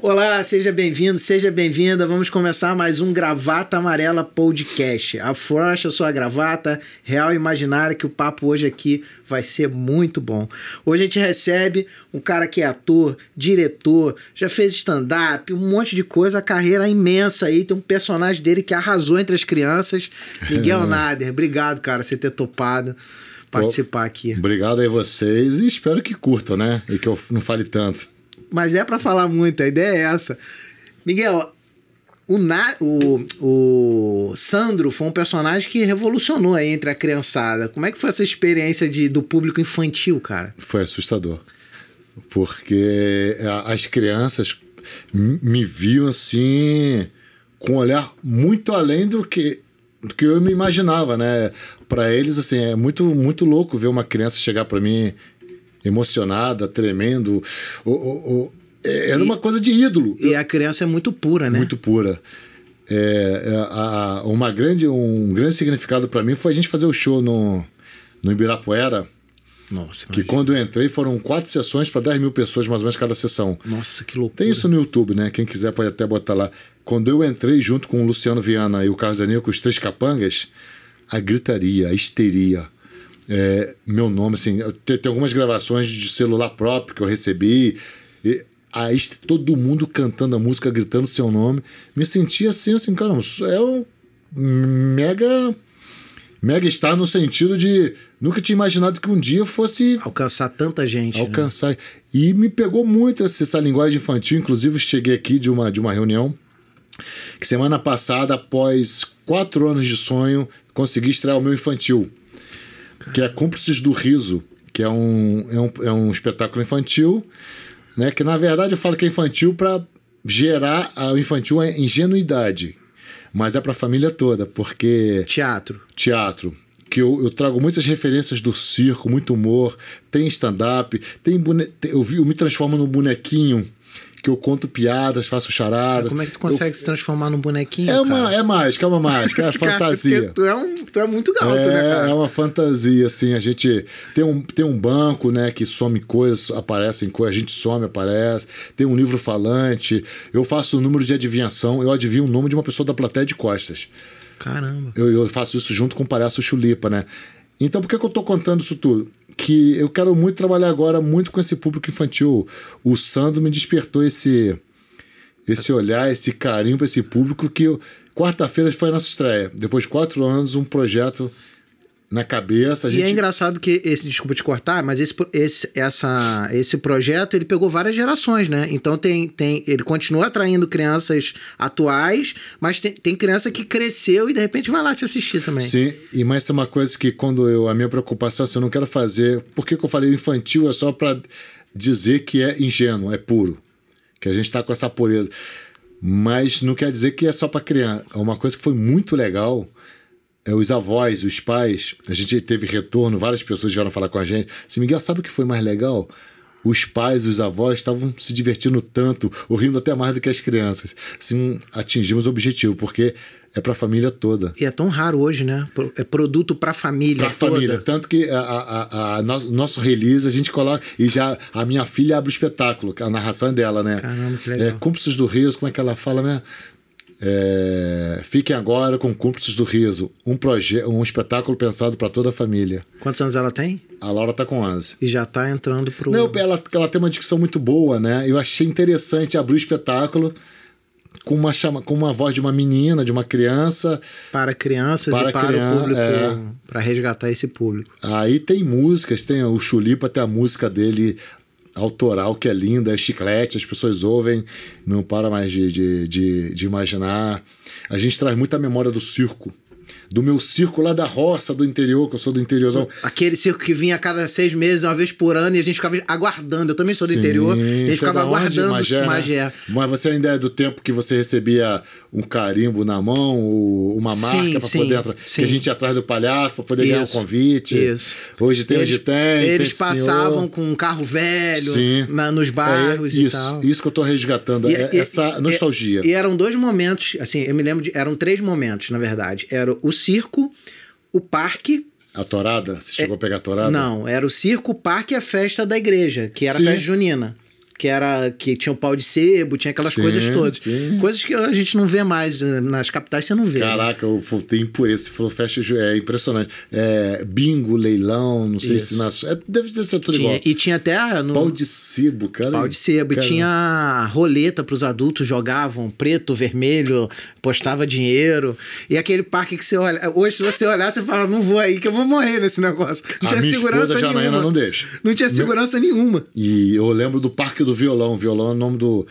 Olá, seja bem-vindo, seja bem-vinda. Vamos começar mais um Gravata Amarela Podcast. Afrouxa sua gravata, real e imaginária, que o papo hoje aqui vai ser muito bom. Hoje a gente recebe um cara que é ator, diretor, já fez stand-up, um monte de coisa, a carreira é imensa aí. Tem um personagem dele que arrasou entre as crianças, Miguel Nader. Obrigado, cara, você ter topado participar aqui. Obrigado aí vocês e espero que curtam, né? E que eu não fale tanto mas é para falar muito, a ideia é essa. Miguel, o, Na, o, o Sandro foi um personagem que revolucionou aí entre a criançada. Como é que foi essa experiência de, do público infantil, cara? Foi assustador. Porque as crianças me viam assim com um olhar muito além do que do que eu me imaginava, né? Para eles assim é muito muito louco ver uma criança chegar para mim emocionada, tremendo. O, o, o, é, era e, uma coisa de ídolo. E a criança é muito pura, né? Muito pura. É, é a, uma grande, um grande significado para mim foi a gente fazer o show no, no Ibirapuera. Nossa, que quando eu entrei foram quatro sessões para 10 mil pessoas, mais ou menos, cada sessão. Nossa, que loucura. Tem isso no YouTube, né? Quem quiser pode até botar lá. Quando eu entrei junto com o Luciano Viana e o Carlos Danilo, com os três capangas, a gritaria, a histeria, é, meu nome, assim, tem, tem, algumas gravações de celular próprio que eu recebi. E, aí todo mundo cantando a música, gritando seu nome. Me senti assim, assim, caramba, é um mega. Mega estar no sentido de nunca tinha imaginado que um dia fosse alcançar tanta gente. Né? Alcançar. Né? E me pegou muito essa, essa linguagem infantil. Inclusive, cheguei aqui de uma, de uma reunião que semana passada, após quatro anos de sonho, consegui estrear o meu infantil que é Cúmplices do Riso, que é um, é um, é um espetáculo infantil, né? Que na verdade eu falo que é infantil para gerar o infantil a ingenuidade, mas é para a família toda, porque teatro, teatro, que eu, eu, trago muitas referências do circo, muito humor, tem stand-up, tem bone... eu, vi, eu me transformo num bonequinho que eu conto piadas, faço charadas. Como é que tu consegue eu... se transformar num bonequinho? É, uma, é mágica, é uma mágica, é fantasia. tu, é um, tu é muito gato, é, né, cara? É uma fantasia, assim. A gente tem um, tem um banco, né, que some coisas, aparecem coisas, a gente some, aparece. Tem um livro falante. Eu faço o número de adivinhação, eu adivinho o nome de uma pessoa da plateia de costas. Caramba. Eu, eu faço isso junto com o palhaço Chulipa, né? Então, por que, que eu tô contando isso tudo? Que eu quero muito trabalhar agora muito com esse público infantil. O Sandro me despertou esse esse olhar, esse carinho para esse público que quarta-feira foi a nossa estreia. Depois de quatro anos, um projeto na cabeça. Gente... E é engraçado que esse, desculpa te cortar, mas esse, esse, essa, esse projeto ele pegou várias gerações, né? Então tem, tem, ele continua atraindo crianças atuais, mas tem, tem criança que cresceu e de repente vai lá te assistir também. Sim, e mais é uma coisa que quando eu a minha preocupação, se eu não quero fazer, por que, que eu falei infantil é só para dizer que é ingênuo, é puro, que a gente está com essa pureza. Mas não quer dizer que é só para criança. É uma coisa que foi muito legal é, os avós, os pais, a gente teve retorno, várias pessoas vieram falar com a gente. Se Miguel, sabe o que foi mais legal? Os pais, os avós estavam se divertindo tanto, ou rindo até mais do que as crianças. Assim, atingimos o objetivo, porque é para a família toda. E é tão raro hoje, né? É produto para a família. Para a família. Tanto que a, a, a, nosso, nosso release a gente coloca. E já a minha filha abre o espetáculo, a narração é dela, né? Caramba, que legal. É, Cúmplices do Rio, como é que ela fala, né? É, fiquem agora com Cúmplices do Riso, um, um espetáculo pensado para toda a família. Quantos anos ela tem? A Laura tá com 11. E já tá entrando pro. Não, ela, ela tem uma dicção muito boa, né? Eu achei interessante abrir o espetáculo com uma, chama, com uma voz de uma menina, de uma criança. Para crianças para e para criança, o público, é... para resgatar esse público. Aí tem músicas, tem o Chulipa, tem a música dele autoral que é linda, é chiclete, as pessoas ouvem, não para mais de, de, de, de imaginar. A gente traz muita memória do circo do meu circo lá da roça do interior, que eu sou do interiorzão. Aquele circo que vinha a cada seis meses, uma vez por ano, e a gente ficava aguardando. Eu também sou do Sim, interior. A gente ficava é aguardando Magé, Magé. Né? Mas você ainda é do tempo que você recebia um carimbo na mão, uma marca para poder entrar. Sim. Que a gente ia atrás do palhaço para poder Isso. ganhar um convite. Isso. Hoje tem, eles, hoje tem. Eles tem passavam senhor. com um carro velho na, nos bairros é, e isso, tal. Isso que eu tô resgatando, e, é, e, essa nostalgia. E, e eram dois momentos, assim, eu me lembro de. Eram três momentos, na verdade. Era o circo o parque. A torada? Você chegou é, a pegar a torada? Não, era o circo, o parque e a festa da igreja, que era Sim. a festa junina. que era que tinha o pau de sebo, tinha aquelas Sim, coisas todas. sim. Coisas que a gente não vê mais eh, nas capitais, você não vê. né? Caraca, eu tem impureza. Você falou festa é impressionante. É, bingo, leilão, não sei Isso. se na. É, deve ser tudo Tinha- igual. e tinha até no Pau de sebo, cara. pau de sebo. E tinha roleta pros adultos, jogavam preto, vermelho, postava dinheiro. E aquele parque que você olha. Hoje, se você olhar, você fala, não vou aí, que eu vou morrer nesse negócio. Não A tinha minha segurança esposa, nenhuma. Janaína, não deixa. Não tinha segurança nenhuma. E eu lembro do Parque do Violão. Violão é o nome do.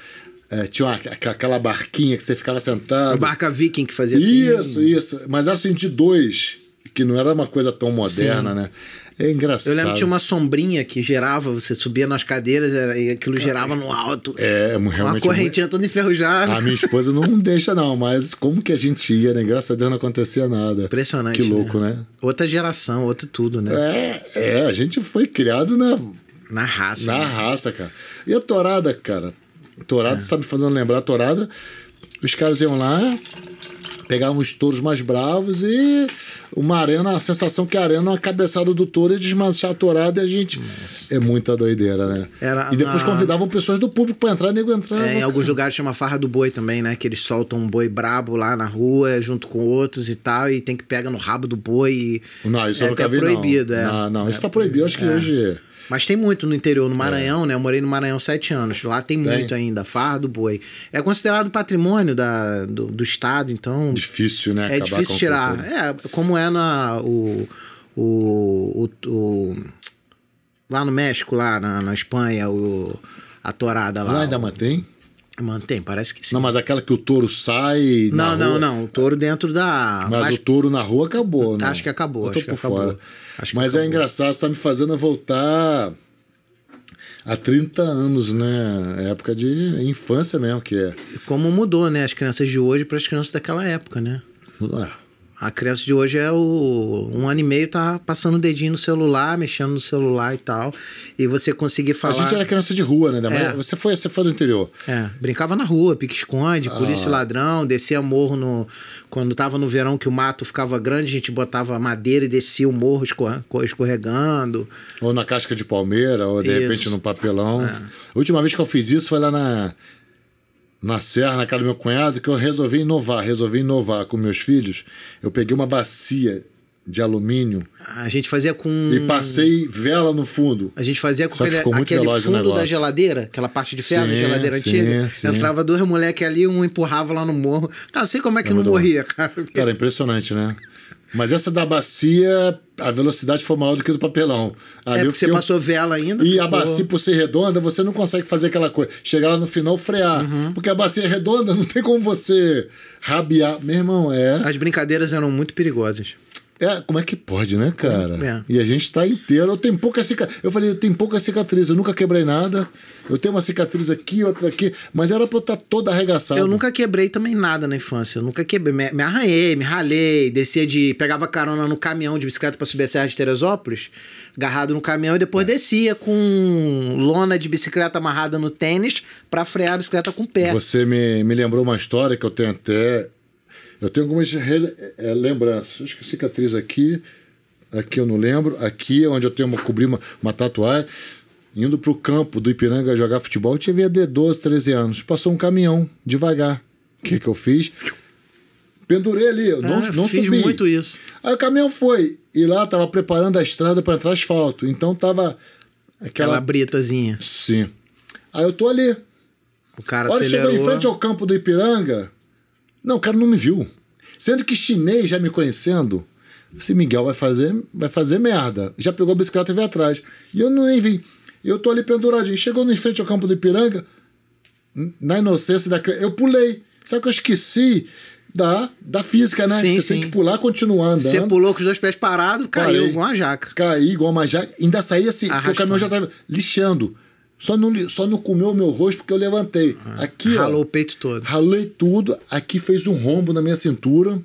é, tinha uma- aquela barquinha que você ficava A sentado. barca viking que fazia Isso, assim. isso. Mas era assim de dois, que não era uma coisa tão moderna, né? É engraçado. Eu lembro que tinha uma sombrinha que gerava, você subia nas cadeiras era, e aquilo gerava no alto. É, uma realmente. correntinha toda enferrujada. A minha esposa não deixa, não, mas como que a gente ia, né? Graças a Deus não acontecia nada. Impressionante. Que louco, né? Outra geração, outro tudo, né? É, é, a gente foi criado na, Na raça. na né? raça, cara. E a torada, cara? É. Torada, sabe fazendo lembrar a torada? Os caras iam lá, pegavam os touros mais bravos e uma arena, a sensação que a arena, uma cabeçada do touro e desmanchar a torada e a gente. É muita doideira, né? Era e depois na- convidavam pessoas do público pra entrar, nego entrava. É, em alguns lugares chama farra do boi também, né? Que eles soltam um boi brabo lá na rua, junto com outros e tal, e tem que pegar no rabo do boi. E... Não, isso é eu nunca vi, proibido, não. é. Não, não, isso tá proibido. Acho que hoje. Mas tem muito no interior, no Maranhão, né? Eu morei no Maranhão sete anos. Lá tem, Tem. muito ainda, farra do boi. É considerado patrimônio da, do, do Estado, então Difícil, né? é acabar difícil tirar. É, como é na, o, o, o, o- lá no México, lá na, na Espanha, o, a torada lá. Lá ainda mantém? Mantém, parece que sim. Não, mas aquela que o touro sai. Não, não, rua- não. O touro dentro da. Mas o touro na rua acabou, né? Acho que acabou, Eu tô por acabou. fora. Acho Mas é engraçado, você tá me fazendo voltar há 30 anos, né? Época de infância mesmo, que é. Como mudou, né? As crianças de hoje para as crianças daquela época, né? Ué, A criança de hoje é o. Um ano e meio tá passando o dedinho no celular, mexendo no celular e tal. E você conseguir A falar. gente era criança de rua, né? É. Você, foi, você foi do interior. É, brincava na rua, pique-esconde, Ah. polícia ladrão, descia morro no. Quando tava no verão que o mato ficava grande, a gente botava madeira e descia o morro escorre- escorregando. Ou na casca de palmeira, ou de Isso. É. repente no papelão. A última vez que eu fiz isso foi lá na, na serra, na casa do meu cunhado, que eu resolvi inovar. Resolvi inovar com meus filhos. Eu peguei uma bacia de alumínio A gente fazia com. e passei vela no fundo. A gente fazia com Só aquele, aquele fundo da geladeira, aquela parte de ferro da Sim, geladeira sim, antiga. sim. Entrava dois moleques ali, um empurrava lá no morro. Cara, não sei como é que não muito bom. morria, cara. Cara, impressionante, né? Mas essa da bacia, a velocidade foi maior do que do papelão. Ali é eu porque você passou vela ainda. E a ficou- bacia, por ser redonda, você não consegue fazer aquela coisa. Chegar lá no final, frear. Uhum. Porque a bacia é redonda, não tem como você rabiar. Meu irmão, é. As brincadeiras eram muito perigosas. É, como é que pode, né, cara? É. E a gente tá inteiro. Eu tenho pouca cicatriz. Eu falei, eu tenho pouca cicatriz. Eu nunca quebrei nada. Eu tenho uma cicatriz aqui, outra aqui. Mas era pra eu estar toda arregaçada. Eu nunca quebrei também nada na infância. Eu nunca quebrei. Me, me arranhei, me ralei, descia de. pegava carona no caminhão de bicicleta pra subir a Serra de Teresópolis, agarrado no caminhão e depois descia com lona de bicicleta amarrada no tênis pra frear a bicicleta com o pé. Você me, me lembrou uma história que eu tenho até. Eu tenho algumas eh, lembranças. Acho que cicatriz aqui. Aqui eu não lembro. Aqui é onde eu tenho uma, cobri uma, uma tatuagem. Indo pro campo do Ipiranga jogar futebol, eu tinha de 12, 13 anos. Passou um caminhão devagar. O que, que eu fiz? Pendurei ali, eu não, Ah, não fiz subi. muito isso. Aí o caminhão foi. E lá tava preparando a estrada para entrar asfalto. Então tava Aquela aquela. britazinha. Sim. Aí eu tô ali. O cara A hora que acelerou. chegou em frente ao campo do Ipiranga, não, o cara não me viu. Sendo que chinês já me conhecendo, esse Miguel vai fazer, vai fazer merda. Já pegou a bicicleta e veio atrás. E eu não nem vi. Eu tô ali penduradinho. Chegou em frente ao campo do Ipiranga, na inocência da eu pulei. Só que eu esqueci da, da física, né? Sim, Você sim. tem que pular, continuar andando. Você pulou com os dois pés parados, caiu Parei. igual uma jaca. Caí igual uma jaca. Ainda saí assim, porque o caminhão já tava lixando. Só não, só não comeu o meu rosto porque eu levantei. Aqui, ó. Ralou o peito todo. Ralei tudo. Aqui fez um rombo na minha cintura,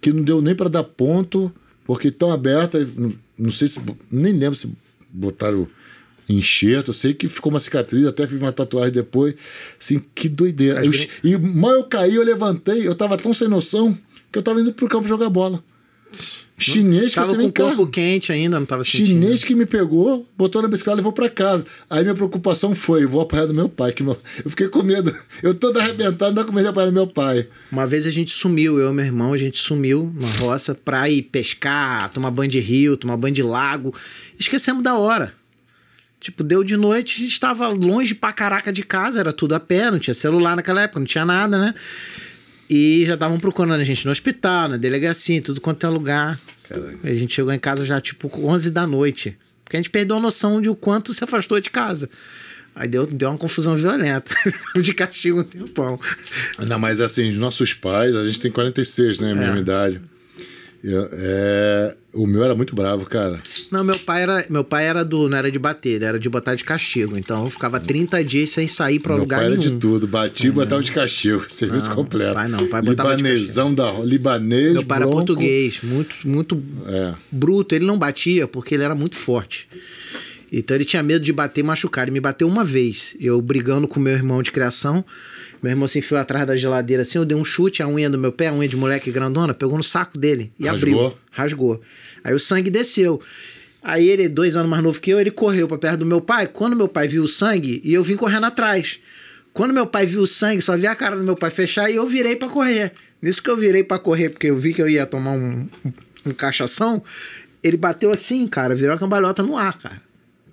que não deu nem para dar ponto, porque tão aberta. Não, não sei se. Nem lembro se botaram enxerto. Eu sei que ficou uma cicatriz, até fiz uma tatuagem depois. Assim, que doideira. Eu- e mal eu caí, eu levantei, eu tava tão sem noção que eu tava indo pro campo jogar bola. Chinês que Tava você com o corpo quente ainda, não tava sentindo. Chinês que me pegou, botou na bicicleta e levou pra casa. Aí minha preocupação foi: vou apanhar do meu pai. Que meu- Eu fiquei com medo. Eu todo arrebentado, não com medo de apanhar do meu pai. Uma vez a gente sumiu, eu e meu irmão, a gente sumiu na roça pra ir pescar, tomar banho de rio, tomar banho de lago. Esquecemos da hora. Tipo, deu de noite, a gente estava longe pra caraca de casa, era tudo a pé, não tinha celular naquela época, não tinha nada, né? E já estavam procurando a gente no hospital, na delegacia, em tudo quanto é lugar. Caralho. A gente chegou em casa já, tipo, 11 da noite. Porque a gente perdeu a noção de o quanto se afastou de casa. Aí deu, deu uma confusão violenta. de castigo um tempão. Não, mas assim, os nossos pais, a gente tem 46, né? A mesma idade. Eu- é, o meu era muito bravo, cara. Não, meu pai era, meu pai era do. Não era de bater, ele era de botar de castigo. Então eu ficava 30 dias sem sair pra meu lugar pai era nenhum. de tudo. Bati e botava de castigo. Serviço Não, completo. pai não, pai botava de Libanêsão da libanês. Meu pai era bronco. português, muito, muito É. bruto. Ele não batia porque ele era muito forte. Então ele tinha medo de bater e machucar. Ele me bateu uma vez. Eu brigando com meu irmão de criação. Meu irmão se enfiou atrás da geladeira assim. Eu dei um chute, a unha do meu pé, a unha de moleque grandona, pegou no saco dele e Rasgou? abriu. Rasgou. Aí o sangue desceu. Aí ele, dois anos mais novo que eu, ele correu pra perto do meu pai. Quando meu pai viu o sangue, e eu vim correndo atrás. Quando meu pai viu o sangue, só vi a cara do meu pai fechar e eu virei pra correr. Nisso que eu virei pra correr, porque eu vi que eu ia tomar um, um, um cachação, ele bateu assim, cara, virou a cambalhota no ar, cara.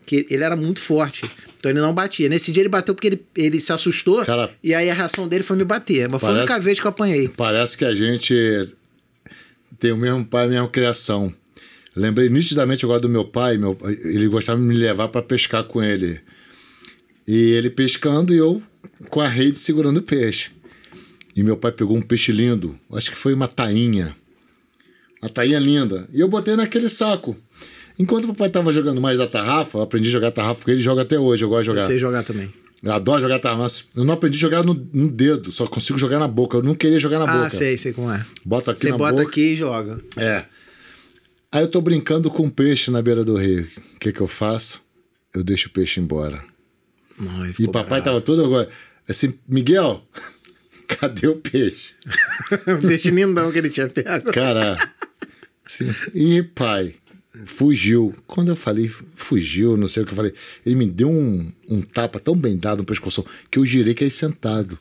Que ele era muito forte. Então ele não batia. Nesse dia ele bateu porque ele, ele se assustou. Cara- e aí a reação dele foi me bater. Mas foi a Parece- única vez que eu apanhei. Parece que a gente tem o mesmo pai, a mesma criação. Lembrei nitidamente agora do meu pai, meu, ele gostava de me levar para pescar com ele. E ele pescando e eu com a rede segurando o peixe. E meu pai pegou um peixe lindo, acho que foi uma tainha. Uma tainha linda. E eu botei naquele saco. Enquanto o papai estava jogando mais a tarrafa, eu aprendi a jogar tarrafa com ele, joga até hoje, eu gosto de jogar. Sei jogar também. Eu adoro jogar tarrafa, eu não aprendi a jogar no, no dedo, só consigo jogar na boca. Eu não queria jogar na Ah, boca. sei, sei como é. Bota aqui Você na bota boca. aqui e joga. É. Aí eu tô brincando com peixe na beira do rio. O que que eu faço? Eu deixo o peixe embora. Ele E papai bravo. tava todo agora assim, Miguel, cadê o peixe? Peixe lindão que ele tinha pego. Cara, assim, e pai, fugiu. Quando eu falei fugiu, não sei o que eu falei, ele me deu um, um tapa tão bem dado no pescoço que eu girei que aí sentado.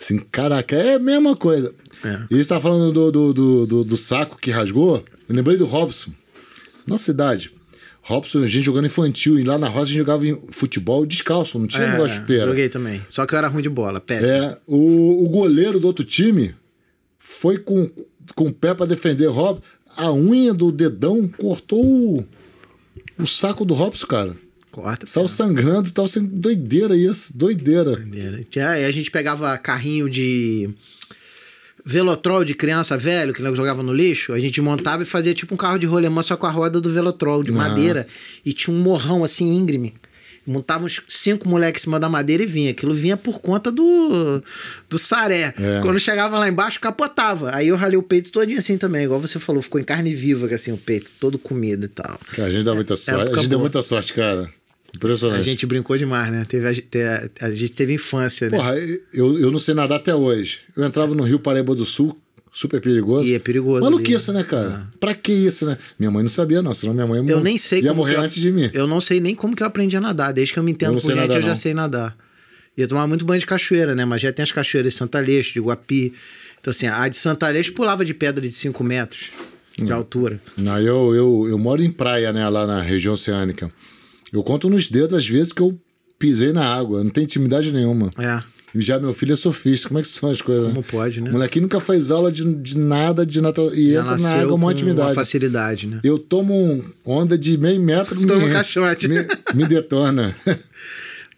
Assim, caraca, é a mesma coisa. É. E você tava falando do, do, do, do- do saco que rasgou. Eu lembrei do Robson. Nossa cidade. Robson, a gente jogando infantil, e lá na roça a gente jogava em futebol descalço, não tinha negócio de chuteira. É, joguei também. Só que eu era ruim de bola, péssimo. É, o, o goleiro do outro time foi com, com o pé para defender o Robson. A unha do dedão cortou o, o saco do Robson, cara. Corta. Saiu sangrando, tava sendo doideira isso, doideira. Doideira. Aí a gente pegava carrinho de velotrol de criança velho, que jogava no lixo, a gente montava e fazia tipo um carro de rolemã só com a roda do velotrol de madeira e tinha um morrão assim íngreme. Montava uns cinco moleques em cima da madeira e vinha. Aquilo vinha por conta do, do saré. É. Quando chegava lá embaixo, capotava. Aí eu ralei o peito todinho assim também, igual você falou, ficou em carne viva, assim, o peito todo comido e tal. Cara, a gente dá muita sorte. época A gente deu muita sorte, cara. Impressionante. A gente brincou demais, né? Teve, a, a, a gente teve infância, né? Porra, eu, eu não sei nadar até hoje. Eu entrava no Rio Paraíba do Sul, super perigoso. E é perigoso Maluquice, né, cara? Pra que isso, né? Minha mãe não sabia, não, senão minha mãe ia, Eu nem sei ia morrer eu- antes de mim. Eu não sei nem como que eu aprendi a nadar. Desde que eu me Eu entendo não por gente, nadar, eu já não. sei nadar. E eu tomava muito banho de cachoeira, né? Mas já tem as cachoeiras de Santa Leixo, de Guapi. Então, assim, a de Santa Leixo pulava de pedra de 5 metros de Hum. altura. Não, eu, eu, eu moro em praia, né, lá na região oceânica. Eu conto nos dedos as vezes que eu pisei na água, não tem intimidade nenhuma. É. E já meu filho é surfista, como é que são as coisas? Como pode, né? O molequinho nunca faz aula de, de nada, de nata... e Já entra na água com uma uma intimidade. facilidade, né? Eu tomo um onda de meio metro Toma me, caixote. me, me detona.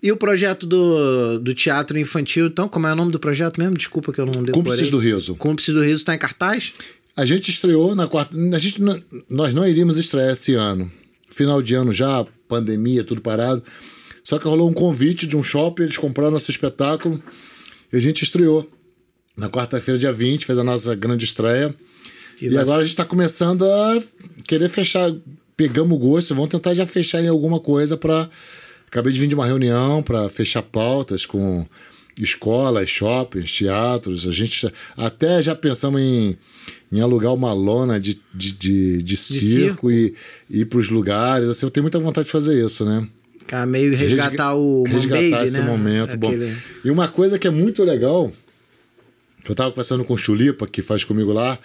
E o projeto do, do teatro infantil, então, como é o nome do projeto mesmo? Desculpa que eu não decorei. Cúmplices do Riso. Cúmplices do Riso está em cartaz? A gente estreou na quarta. A gente, nós não iríamos estrear esse ano. Final de ano já, pandemia, tudo parado. Só que rolou um convite de um shopping, eles compraram nosso espetáculo e a gente estreou. Na quarta-feira, dia 20, fez a nossa grande estreia. E E, agora a gente está começando a querer fechar. Pegamos o gosto, vamos tentar já fechar em alguma coisa para. Acabei de vir de uma reunião para fechar pautas com escolas, shoppings, teatros. A gente até já pensamos em, em alugar uma lona de, de, de, de circo, e e ir para os lugares. Assim, eu tenho muita vontade de fazer isso, né? Cara, meio resgatar Resga- o resgatar Baby, esse né? momento. Bom, Aquele- e uma coisa que é muito legal, eu estava conversando com o Chulipa, que faz comigo lá,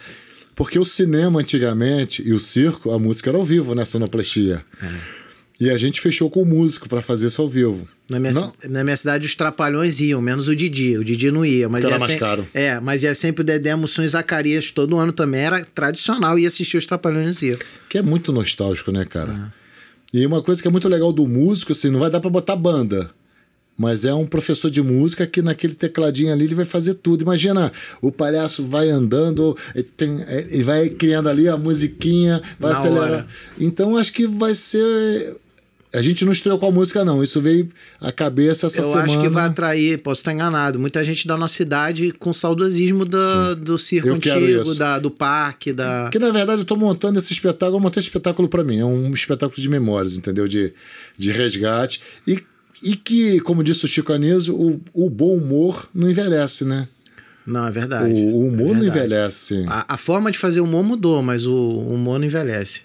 porque o cinema antigamente e o circo, a música era ao vivo, né? Sonoplastia. É. E a gente fechou com o músico para fazer isso ao vivo. Na minha, na minha cidade, os trapalhões iam, menos o Didi. O Didi não ia. Mas era ia mais caro. É, mas ia sempre o Dedé Mussum e Zacarias. Todo ano também era tradicional e assistir os trapalhões ia. Que é muito nostálgico, né, cara? E uma coisa que é muito legal do músico, assim, não vai dar para botar banda. Mas é um professor de música que naquele tecladinho ali ele vai fazer tudo. Imagina, o palhaço vai andando e, e vai criando ali a musiquinha, vai Na acelerar. hora. Então acho que vai ser. A gente não estreou com a música, não. Isso veio à cabeça essa Eu semana. acho que vai atrair, posso estar enganado, muita gente da nossa cidade com saudosismo do, do circo Eu antigo, da, do parque, da. Porque, na verdade, eu tô montando esse espetáculo, eu montei esse espetáculo para mim. É um espetáculo de memórias, entendeu? De, de resgate. E, e que, como disse o Chico Anísio, o, o bom humor não envelhece, né? Não, é verdade. O, o humor É não verdade. envelhece. A, a forma de fazer humor mudou, mas o humor não envelhece.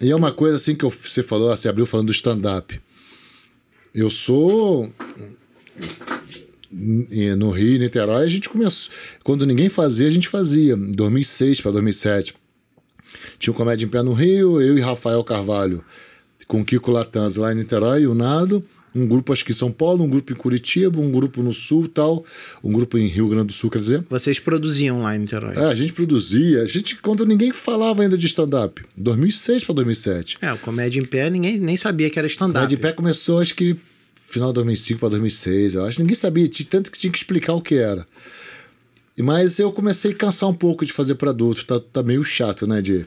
E é uma coisa assim que você falou, você abriu falando do stand-up. Eu sou. e No Rio, em Niterói, a gente começou. Quando ninguém fazia, a gente fazia. Em 2006 para 2007. Tinha o Comédia em Pé no Rio, eu e Rafael Carvalho, com Kiko Latanz lá em Niterói, o Nado. Um grupo acho que em São Paulo, um grupo em Curitiba, um grupo no Sul tal, um grupo em Rio Grande do Sul, quer dizer. Vocês produziam lá em Niterói. É, a gente produzia, a gente, quando ninguém falava ainda de stand-up, 2006 para 2007. É, o Comédia em Pé ninguém nem sabia que era stand-up. de pé começou, acho que final de 2005 para 2006, eu acho. Ninguém sabia, tanto que tinha que explicar o que era. Mas eu comecei a cansar um pouco de fazer para adulto, tá, tá meio chato, né? De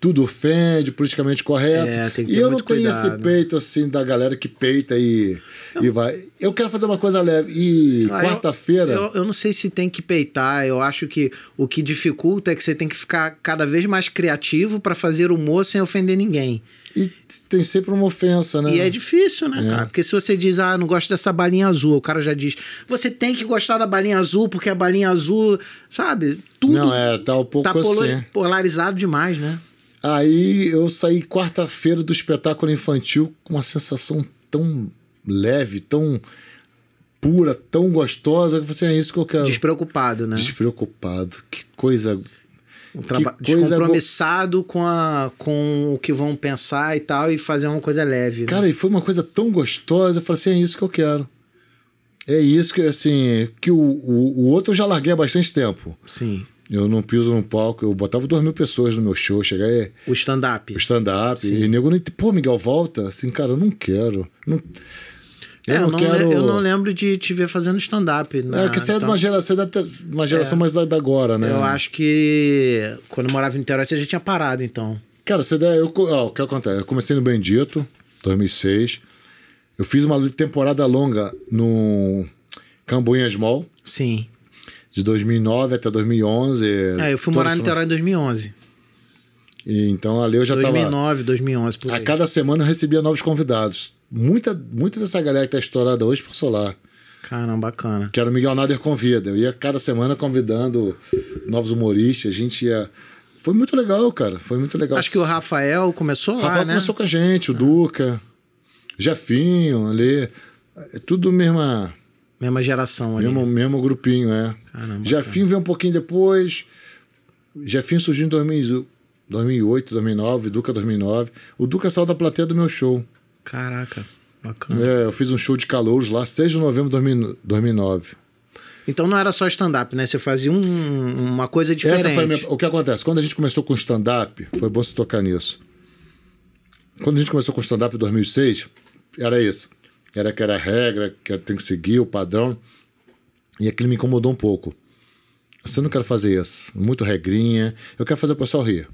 tudo ofende, politicamente correto. É, tem que e ter eu não tenho cuidado. esse peito assim da galera que peita e, e vai. Eu quero fazer uma coisa leve. E Ah, eu- quarta-feira. Eu, eu não sei se tem que peitar. Eu acho que o que dificulta é que você tem que ficar cada vez mais criativo para fazer humor sem ofender ninguém. E tem sempre uma ofensa, né? E é difícil, né, É. cara? Porque se você diz, ah, não gosto dessa balinha azul, o cara já diz, você tem que gostar da balinha azul, porque a balinha azul, sabe? Tudo Não, é, tá um pouco tá assim. polarizado demais, né? Aí eu saí quarta-feira do espetáculo infantil com uma sensação tão leve, tão pura, tão gostosa, que você é isso que eu quero. Despreocupado, né? Despreocupado. Que coisa. Um traba- que coisa Descompromissado com, a, com o que vão pensar e tal, e fazer uma coisa leve. né? Cara, e foi uma coisa tão gostosa. Eu falei assim: é isso que eu quero. É isso que, assim, que o, o, o outro eu já larguei há bastante tempo. Sim. Eu não piso num palco, eu botava duas mil pessoas no meu show, chegar aí. O stand-up. o stand-up. E nego não Pô, Miguel, volta. Assim, cara, eu não quero. Não, É, eu, não não, quero. eu não lembro de te ver fazendo stand-up. na- É, que você é de então, uma geração, da te- uma geração mais da da agora, né? Eu acho que quando eu morava em Niterói, você já tinha parado, então. Cara, você der, eu, ó, o que acontece? Eu comecei no Bendito, 2006. Eu fiz uma temporada longa no Cambuinhas Mall, Sim. De 2009 até 2011. É, eu fui morar em final- Niterói em 2011. E então ali eu já tava... 2009, 2011, por A aí. cada semana eu recebia novos convidados. Muita, muita dessa galera que tá estourada hoje passou lá. Caramba, bacana. Que era o Miguel Nader Convida. Eu ia cada semana convidando novos humoristas. A gente ia. Foi muito legal, cara. Foi muito legal. Acho que o Rafael começou lá, Rafael né? começou com a gente, o Duca, Jefinho ali. É tudo mesma, Mesma geração ali. mesmo, mesmo grupinho, é. Caramba, Jefinho veio um pouquinho depois. Jefinho surgiu em 2000 2008, 2009, Duca 2009. O Duca saiu da plateia do meu show. Caraca, bacana. É, eu fiz um show de calouros lá, 6 de novembro de 2000 2009. Então não era só stand-up, né? Você fazia um- uma coisa diferente. Minha- o que acontece? Quando a gente começou com stand-up, foi bom se tocar nisso. Quando a gente começou com stand-up em 2006, era isso. Era que era a regra, que tem que seguir o padrão. E aquilo me incomodou um pouco. Você não quer fazer isso. Muito regrinha. Eu quero fazer o pessoal rir.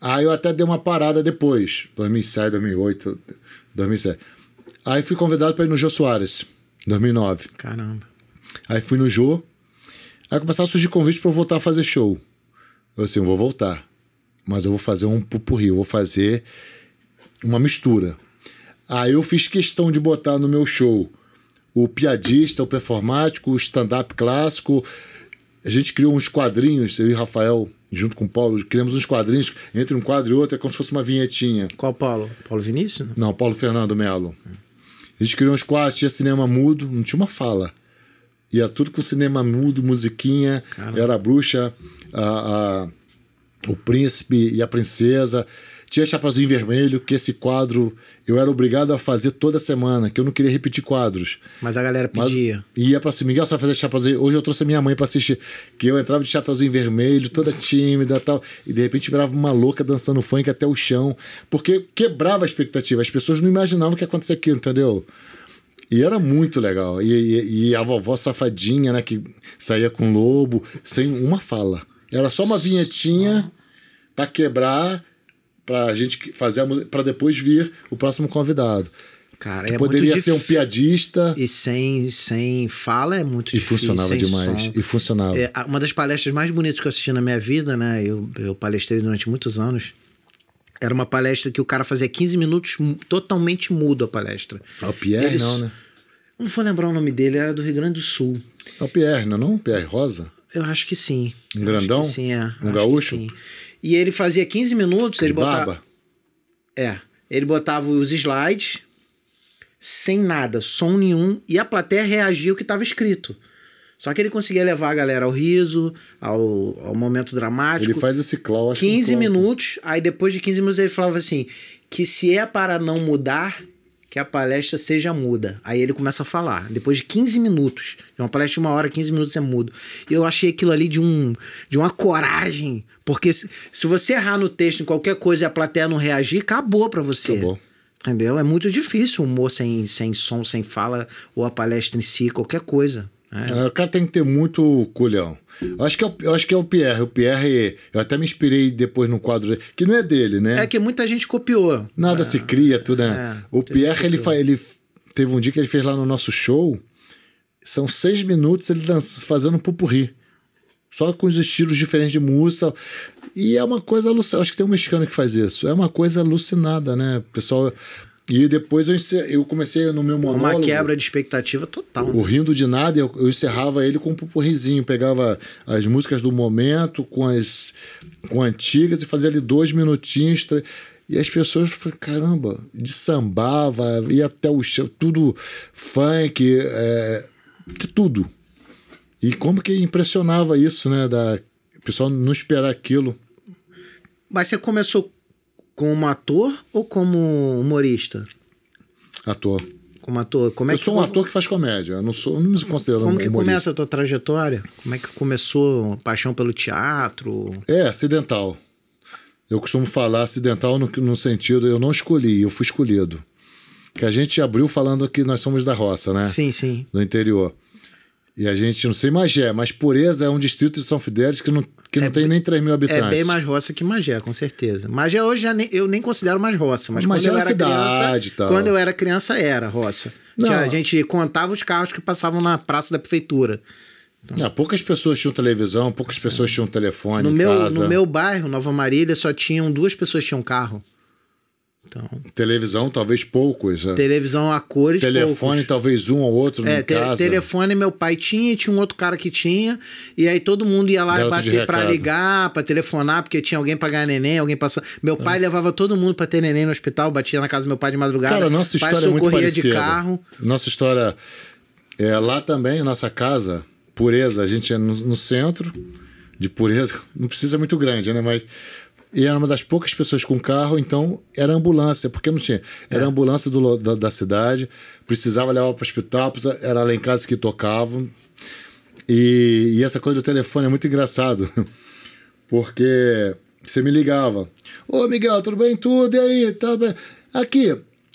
Aí eu até dei uma parada depois, 2007, 2008, 2007. Aí fui convidado para ir no Jô Soares, em 2009. Caramba. Aí fui no Jô. Aí começaram a surgir convites para eu voltar a fazer show. Eu assim, eu vou voltar. Mas eu vou fazer um pupurri, eu vou fazer uma mistura. Aí eu fiz questão de botar no meu show o piadista, o performático, o stand-up clássico. A gente criou uns quadrinhos, eu e Rafael, junto com o Paulo, criamos uns quadrinhos, entre um quadro e outro, é como se fosse uma vinhetinha. Qual Paulo? Paulo Vinícius? Não, Paulo Fernando Melo. A gente criou uns quadros, tinha cinema mudo, não tinha uma fala. Ia tudo com cinema mudo, musiquinha, Caramba. era a bruxa, a, a- o príncipe e a princesa. Tinha Chapeuzinho Vermelho, que esse quadro eu era obrigado a fazer toda semana, que eu não queria repetir quadros. Mas a galera Mas pedia. ia pra cima, Miguel, você vai fazer Chapeuzinho. Hoje eu trouxe a minha mãe pra assistir, que eu entrava de Chapeuzinho Vermelho, toda tímida e tal, e de repente virava uma louca dançando funk até o chão, porque quebrava a expectativa. As pessoas não imaginavam que ia acontecer aquilo, entendeu? E era muito legal. E, e- e a vovó safadinha, né, que saía com lobo, sem uma fala. Era só uma vinhetinha pra quebrar, pra gente fazer a pra depois vir o próximo convidado. Cara, Que é poderia ser um piadista E sem, sem fala é muito e difícil. funcionava sem demais. som. E funcionava. É, uma das palestras mais bonitas que eu assisti na minha vida, né? Eu, eu palestrei durante muitos anos. Era uma palestra que o cara fazia 15 minutos totalmente mudo a palestra. É o Pierre, Eles- não, né? Não vou lembrar o nome dele, era do Rio Grande do Sul. É o Pierre, não é não? Pierre Rosa? Eu acho que sim. Um grandão? sim, é. Um gaúcho? sim. E ele fazia 15 minutos, De ele botava. barba? É. Ele botava os slides sem nada, som nenhum, e a plateia reagia ao que estava escrito. Só que ele conseguia levar a galera ao riso, ao, ao momento dramático. Ele faz esse clown, acho que 15 um clown. minutos, aí depois de 15 minutos ele falava assim: que se é para não mudar, que a palestra seja muda. Aí ele começa a falar. Depois de 15 minutos, de uma palestra de uma hora, 15 minutos é mudo. E eu achei aquilo ali de, um, de uma coragem. Porque se, se você errar no texto em qualquer coisa e a plateia não reagir, acabou pra você. Acabou. Entendeu? É muito difícil o humor sem, sem som, sem fala, ou a palestra em si, qualquer coisa. É, O cara tem que ter muito culhão. Eu acho que é o, acho que é o Pierre. O Pierre, eu até me inspirei depois no quadro que não é dele, né? É que muita gente copiou. Nada se cria, tudo, né? é, o Pierre, ele, fa, ele teve um dia que ele fez lá no nosso show. São seis minutos ele dança, fazendo um pupurri. Só com os estilos diferentes de música. E é uma coisa alucinada. Acho que tem um mexicano que faz isso. É uma coisa alucinada, né? Pessoal. E depois eu, encer- eu comecei no meu monólogo. Uma quebra de expectativa total. O Rindo de Nada, eu, eu encerrava ele com um pupurrizinho. Pegava as músicas do momento com as com antigas e fazia ali dois minutinhos. tre- E as pessoas falaram, caramba, de sambava, ia até o chão, tudo funk, é, de tudo. E como que impressionava isso, né? Da, o pessoal não esperar aquilo. Mas você começou como ator ou como humorista? Ator. Como ator? Como é eu que sou um ator que faz comédia. Eu não, sou, não me considero um Como que humorista. começa a tua trajetória? Como é que começou a paixão pelo teatro? É, acidental. Eu costumo falar acidental no, no sentido, eu não escolhi, eu fui escolhido. Que a gente abriu falando que nós somos da roça, né? Sim, sim. Do interior. E a gente, não sei Magé, mas Pureza é um distrito de São Fidélis que não, que não tem nem 3 mil habitantes. É bem mais roça que Magé, com certeza. Magé hoje já nem- eu nem considero mais roça, mas Magé quando eu é era cidade e criança, tal. quando eu era criança era roça. Não. Que a gente contava os carros que passavam na praça da prefeitura. Ah, poucas pessoas tinham televisão, poucas pessoas tinham telefone No meu, casa. no meu bairro, Nova Marília, só tinham duas pessoas que tinham carro. Então, Televisão, talvez poucos. é. televisão a cores, Telefone, poucos. talvez um ou outro É, te- casa. telefone meu pai tinha e tinha um outro cara que tinha. E aí todo mundo ia lá recado. ligar, pra telefonar, porque tinha alguém pra ganhar neném, alguém passar. Meu É. pai levava todo mundo pra ter neném no hospital, batia na casa do meu pai de madrugada. Cara, nossa pai história é muito parecida. de carro. Nossa história é lá também, nossa casa, pureza, a gente é no, no centro de pureza, não precisa muito grande, né? Mas e era uma das poucas pessoas com carro, então era ambulância, porque não tinha. Era É. ambulância do, da, da cidade, precisava levar para o hospital, era lá em casa que tocavam. E, e essa coisa do telefone é muito engraçado, porque você me ligava. Ô, Miguel, tudo bem? Tudo, e aí? Tá bem? Aqui,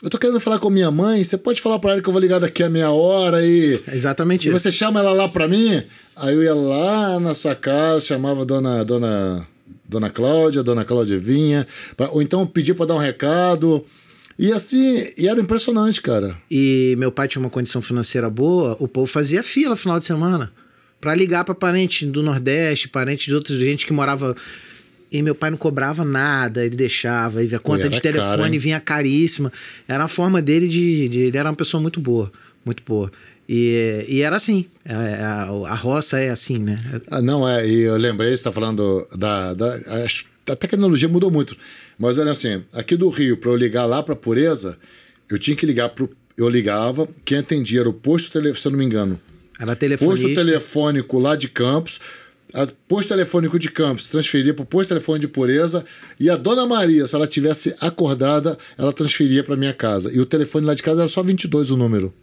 eu tô querendo falar com minha mãe, você pode falar para ela que eu vou ligar daqui a meia hora e... É exatamente E isso. você chama ela lá pra mim? Aí eu ia lá na sua casa, chamava a dona, dona, dona Cláudia, dona Cláudia vinha, pra- ou então pedia pra dar um recado. E assim, e era impressionante, cara. E meu pai tinha uma condição financeira boa, o povo fazia fila no final de semana pra ligar pra parente do Nordeste, parente de outra gente que morava. E meu pai não cobrava nada, ele deixava, a conta de telefone hein? vinha caríssima. Era a forma dele de, de- Ele era uma pessoa muito boa, muito boa. E, e era assim. A, a, a roça é assim, né? Ah, não, é, e eu lembrei, você está falando da, da. A, a tecnologia mudou muito. Mas olha assim, aqui do Rio, para eu ligar lá para Pureza, eu tinha que ligar pro. Eu ligava, quem atendia era o posto telefônico, se eu não me engano. Era telefonista. Posto telefônico lá de Campos. A posto telefônico de Campos transferia para o posto telefônico de Pureza. E a dona Maria, se ela tivesse acordada, ela transferia para minha casa. E o telefone lá de casa era só 22 o número.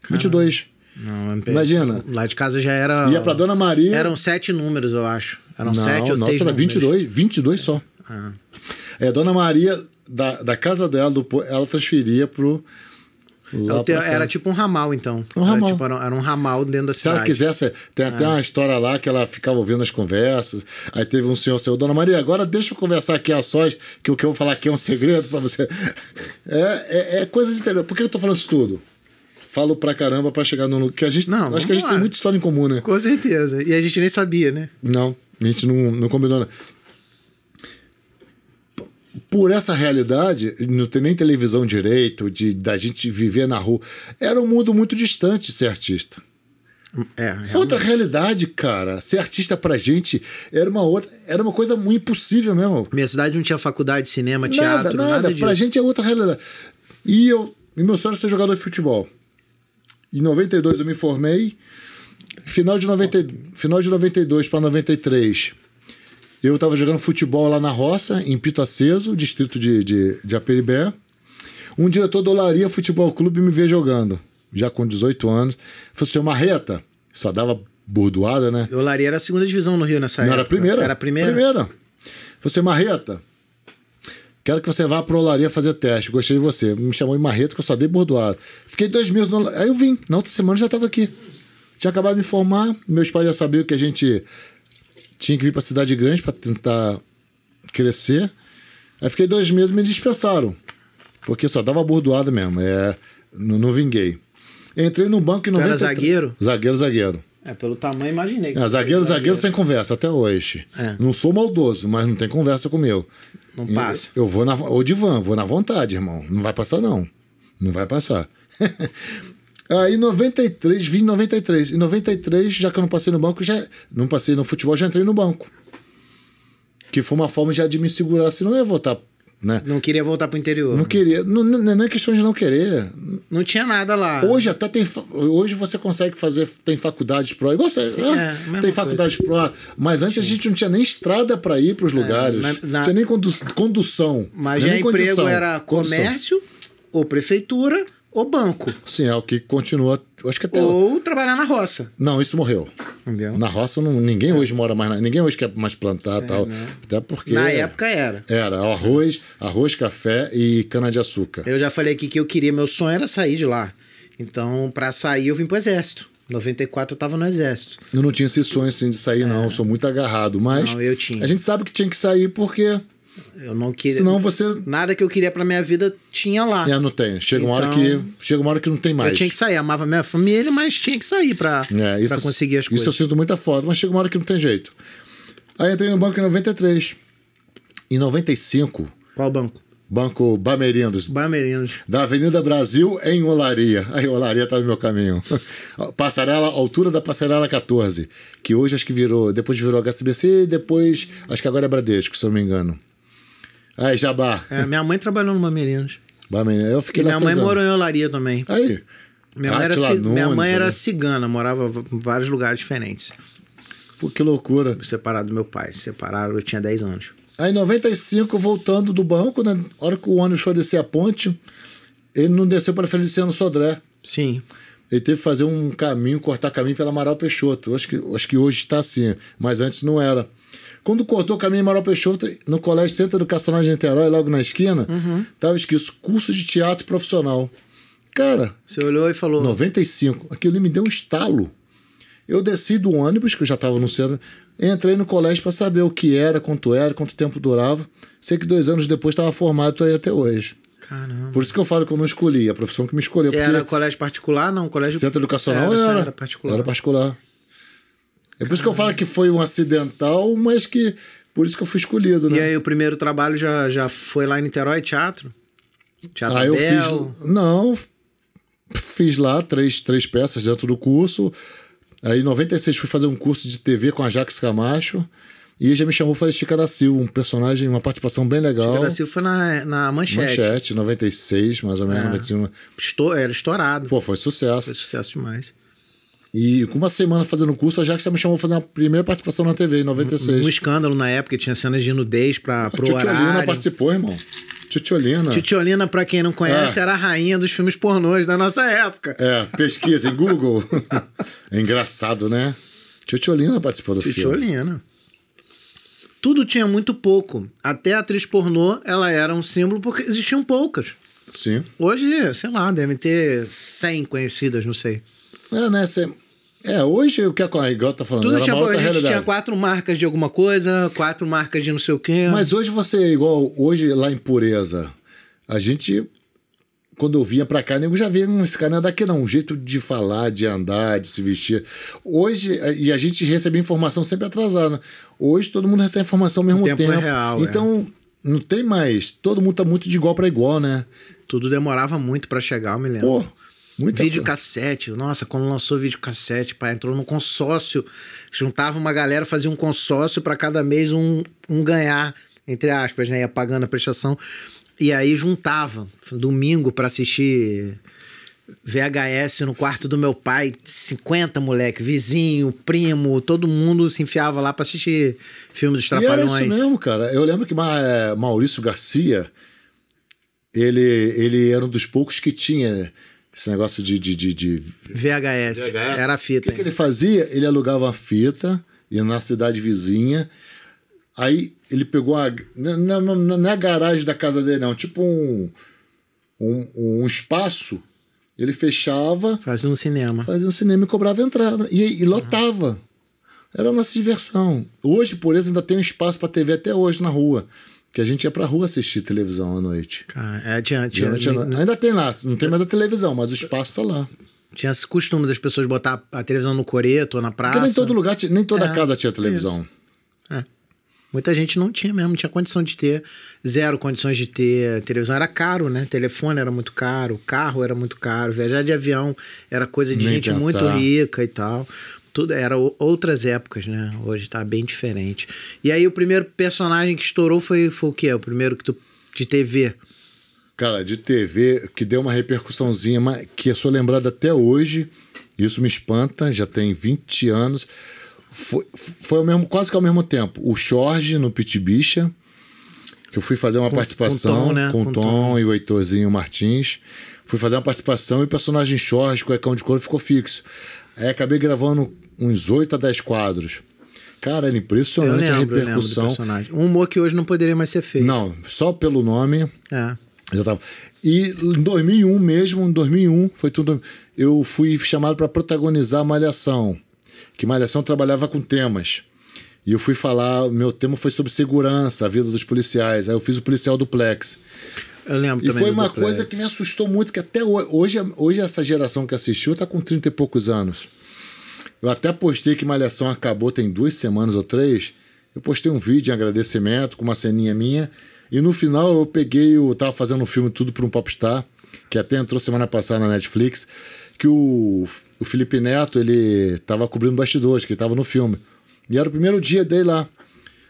Caramba. 22. Não, Imagina. Lá de casa já era. Ia para dona Maria. Eram sete números, eu acho. Eram não, sete ou nossa, seis era números. 22, 22 só. Ah. É, dona Maria, da, da casa dela, do, ela transferia pro. Lá Te, pra era tipo um ramal, então. Um era, ramal. tipo, era, era um ramal dentro da Se ela cidade. quisesse, tem até uma história lá que ela ficava ouvindo as conversas. Aí teve um senhor seu, Dona Maria, agora deixa eu conversar aqui a sós, que o que eu vou falar aqui é um segredo para você. É, é, é coisa de interior. Por que eu tô falando isso tudo? Falo pra caramba pra chegar no. Que a gente, Não, acho que a gente lá. tem muita história em comum, né? Com certeza. E a gente nem sabia, né? Não, a gente não, não combinou. Não. Por essa realidade, não tem nem televisão direito, de da gente viver na rua. Era um mundo muito distante ser artista. É, realmente. Outra realidade, cara. Ser artista pra gente era uma outra, era uma coisa muito impossível mesmo. Minha cidade não tinha faculdade de cinema, Nada, teatro, nada, nada. disso. pra gente é outra realidade. E eu, e meu sonho era ser jogador de futebol. Em 92 eu me formei. Final de, 90, final de 92 para 93, eu estava jogando futebol lá na roça, em Pito Aceso, distrito de, de, de Aperibé. Um diretor do Olaria Futebol Clube me vê jogando, já com 18 anos. Falei, senhor Marreta, só dava bordoada, né? Olaria era a segunda divisão no Rio nessa Não época. era a primeira? Era a primeira? Primeira. Você, Marreta, quero que você vá para Olaria fazer teste. Gostei de você. Me chamou de Marreta, que eu só dei bordoado. Fiquei dois meses no. Aí eu vim. Na outra semana eu já estava aqui. Tinha acabado de me formar. Meus pais já sabiam que a gente tinha que vir para cidade grande para tentar crescer. Aí fiquei dois meses e me dispensaram. Porque só dava bordoado mesmo. É, não, não vinguei. Entrei no banco em Tu 90. era zagueiro? Zagueiro, zagueiro. É, pelo tamanho imaginei. É, zagueiro, zagueiro sem conversa, até hoje. É. Não sou maldoso, mas não tem conversa comigo. Não passa. Eu, eu vou na. Divan, vou na vontade, irmão. Não vai passar, não. Não vai passar. Aí, em 93, vim em 93. Em 93, já que eu não passei no banco, já. Não passei no futebol, já entrei no banco. Que foi uma forma já de me segurar, senão eu ia voltar. Né? Não queria voltar pro interior. Não queria. Não, não, não é questão de não querer. Não tinha nada lá. Hoje até tem. Hoje você consegue fazer. Tem faculdades pro. Igual você. né? é, tem faculdades pro. Mas antes a gente não tinha nem estrada para ir para os lugares. na- na- Não tinha nem condu condução. Mas é já nem emprego condição, era condução. comércio, ou prefeitura, ou banco. Sim, é o que continua. Acho que até. Ou trabalhar na roça. Não, isso morreu. Entendeu? Na roça não, ninguém hoje mora mais. Na, ninguém hoje quer mais plantar e tal. Até porque. É, Na época era. Era arroz, arroz, café e cana-de-açúcar. Eu já falei aqui que eu queria, meu sonho era sair de lá. Então, pra sair, eu vim pro exército. Em 94 eu tava no exército. Eu não tinha esse sonho assim de sair, não. Eu sou muito agarrado. Mas É. Não, eu tinha. a gente sabe que tinha que sair porque Eu não queria. senão você Nada que eu queria pra minha vida tinha lá. É, não tem. Chega uma hora Então, que chega uma hora que não tem mais. Eu tinha que sair, amava minha família, mas tinha que sair pra, É, isso, pra conseguir as Isso eu coisas. sinto muita falta, mas chega uma hora que não tem jeito. Aí entrei no banco em 93. Em 95, Qual banco? Banco Bamerindos, Bamerinos. da Avenida Brasil em Olaria. Aí Olaria tá no meu caminho. Passarela, altura da Passarela 14, que hoje acho que virou, depois virou HSBC depois, acho que agora é Bradesco, se eu não me engano. Aí, Jabá. É, minha mãe trabalhou no Bamerinos. Bamerindos. Eu fiquei E lá minha mãe anos. morou em Olaria também. Aí. Minha mãe, era, ci- minha Nunes, mãe era né? cigana, morava em vários lugares diferentes. Pô, que loucura. Separado do meu pai. Se separaram, eu tinha 10 anos. Aí em 95, voltando do banco, né? Na hora que o ônibus foi descer a ponte, ele não desceu para Feliciano Sodré. Sim. Ele teve que fazer um caminho, cortar caminho pela Amaral Peixoto. Acho que, acho que hoje está assim, mas antes não era. Quando cortou o caminho Amaral Peixoto, no Colégio Centro Educacional de Niterói, logo na esquina, estava escrito curso de teatro profissional. Cara, Você olhou e falou. 95, aquilo me deu um estalo. Eu desci do ônibus, que eu já estava no centro, entrei no colégio para saber o que era, quanto era, quanto tempo durava. Sei que dois anos depois estava formado, aí até hoje. Caramba. Por isso que eu falo que eu não escolhi, a profissão que me escolheu. Era colégio particular? Não, colégio. centro educacional Era, era, era particular. Era particular. É por isso que eu falo que foi um acidental, mas que por isso que eu fui escolhido, né? E aí, o primeiro trabalho já, já foi lá em Niterói, teatro? Teatro Aí eu Bel? fiz. Não. Fiz lá três, três peças dentro do curso. Aí em 96 fui fazer um curso de TV com a Jax Camacho. E já me chamou para fazer Chica da Silva, um personagem, uma participação bem legal. Chica da Silva foi na, na Manchete. Manchete, 96, mais ou menos, é. 95. Estou, era estourado. Pô, foi sucesso. Foi sucesso demais. E com uma semana fazendo o curso, a Jax me chamou para fazer a primeira participação na TV, em 96. Um, um escândalo na época, tinha cenas de nudez para pro horário. Titiolina participou, irmão. Titiolina. Titiolina, pra quem não conhece, é. era a rainha dos filmes pornôs da nossa época. É, pesquisa em Google. é engraçado, né? Titiolina participou do Titiolina. filme. Titiolina tudo tinha muito pouco. Até a atriz pornô, ela era um símbolo porque existiam poucas. Sim. Hoje, sei lá, devem ter 100 conhecidas, não sei. É, né? Cê... É, hoje o que a igual tá falando, Tudo era tinha, uma outra a gente realidade. tinha quatro marcas de alguma coisa, quatro marcas de não sei o quê. Mas hoje você, igual hoje lá em Pureza, a gente quando eu vinha pra cá, nego já via, esse cara não é daqui não, um jeito de falar, de andar, de se vestir. Hoje, e a gente recebe informação sempre atrasada. Hoje todo mundo recebe informação ao mesmo o tempo. tempo. É real, então, é. não tem mais. Todo mundo tá muito de igual para igual, né? Tudo demorava muito para chegar, eu me lembro. Pô, muito Vídeo cassete, nossa, quando lançou vídeo cassete, pai, entrou num consórcio, juntava uma galera, fazia um consórcio para cada mês um, um ganhar, entre aspas, né? Ia pagando a prestação. E aí juntava domingo para assistir VHS no quarto do meu pai, 50 moleque, vizinho, primo, todo mundo se enfiava lá para assistir filme dos Trapalhões. E era isso mesmo, cara. Eu lembro que é, Maurício Garcia, ele, ele era um dos poucos que tinha esse negócio de. de, de, de... VHS. VHS. Era a fita. O que, que, ele fazia? Ele alugava a fita, ia na cidade vizinha. Aí ele pegou a. Não, não, não é a garagem da casa dele, não. Tipo um, um, um espaço. Ele fechava. Fazia um cinema. Fazia um cinema e cobrava entrada. E, e lotava. Uhum. Era a nossa diversão. Hoje, por exemplo, ainda tem um espaço para TV até hoje na rua. Que a gente ia pra rua assistir televisão à noite. Cara, é, tinha, tinha, Ainda tem lá, não tem mais a televisão, mas o espaço tá lá. Tinha esse costume das pessoas botar a televisão no coreto ou na praça. Porque nem todo lugar, nem toda é, casa tinha televisão. É. Muita gente não tinha mesmo, não tinha condição de ter, zero condições de ter televisão. Era caro, né? Telefone era muito caro, carro era muito caro, viajar de avião era coisa de Nem gente pensar. muito rica e tal. Tudo era outras épocas, né? Hoje tá bem diferente. E aí o primeiro personagem que estourou foi, foi o quê? O primeiro que tu de TV. Cara, de TV que deu uma repercussãozinha, que eu sou lembrado até hoje. Isso me espanta, já tem 20 anos foi, foi ao mesmo, quase que ao mesmo tempo. O Jorge no Pit Bicha, que eu fui fazer uma com, participação com, Tom, né? com, com Tom, Tom, e o Heitorzinho Martins. Fui fazer uma participação e o personagem Jorge, cuecão de couro, ficou fixo. Aí acabei gravando uns 8 a 10 quadros. Cara, era impressionante lembro, a repercussão. Um humor que hoje não poderia mais ser feito. Não, só pelo nome. É. Já tava. E em 2001 mesmo, em 2001, foi tudo. Eu fui chamado para protagonizar Malhação que Malhação trabalhava com temas. E eu fui falar, meu tema foi sobre segurança, a vida dos policiais. Aí eu fiz o policial duplex. Eu lembro e também. foi uma duplex. coisa que me assustou muito, que até hoje, hoje essa geração que assistiu está com 30 e poucos anos. Eu até postei que Malhação acabou tem duas semanas ou três. Eu postei um vídeo em agradecimento com uma ceninha minha. E no final eu peguei, eu tava fazendo um filme Tudo para um Popstar, que até entrou semana passada na Netflix, que o o Felipe Neto, ele tava cobrindo bastidores, que ele tava no filme. E era o primeiro dia dele lá.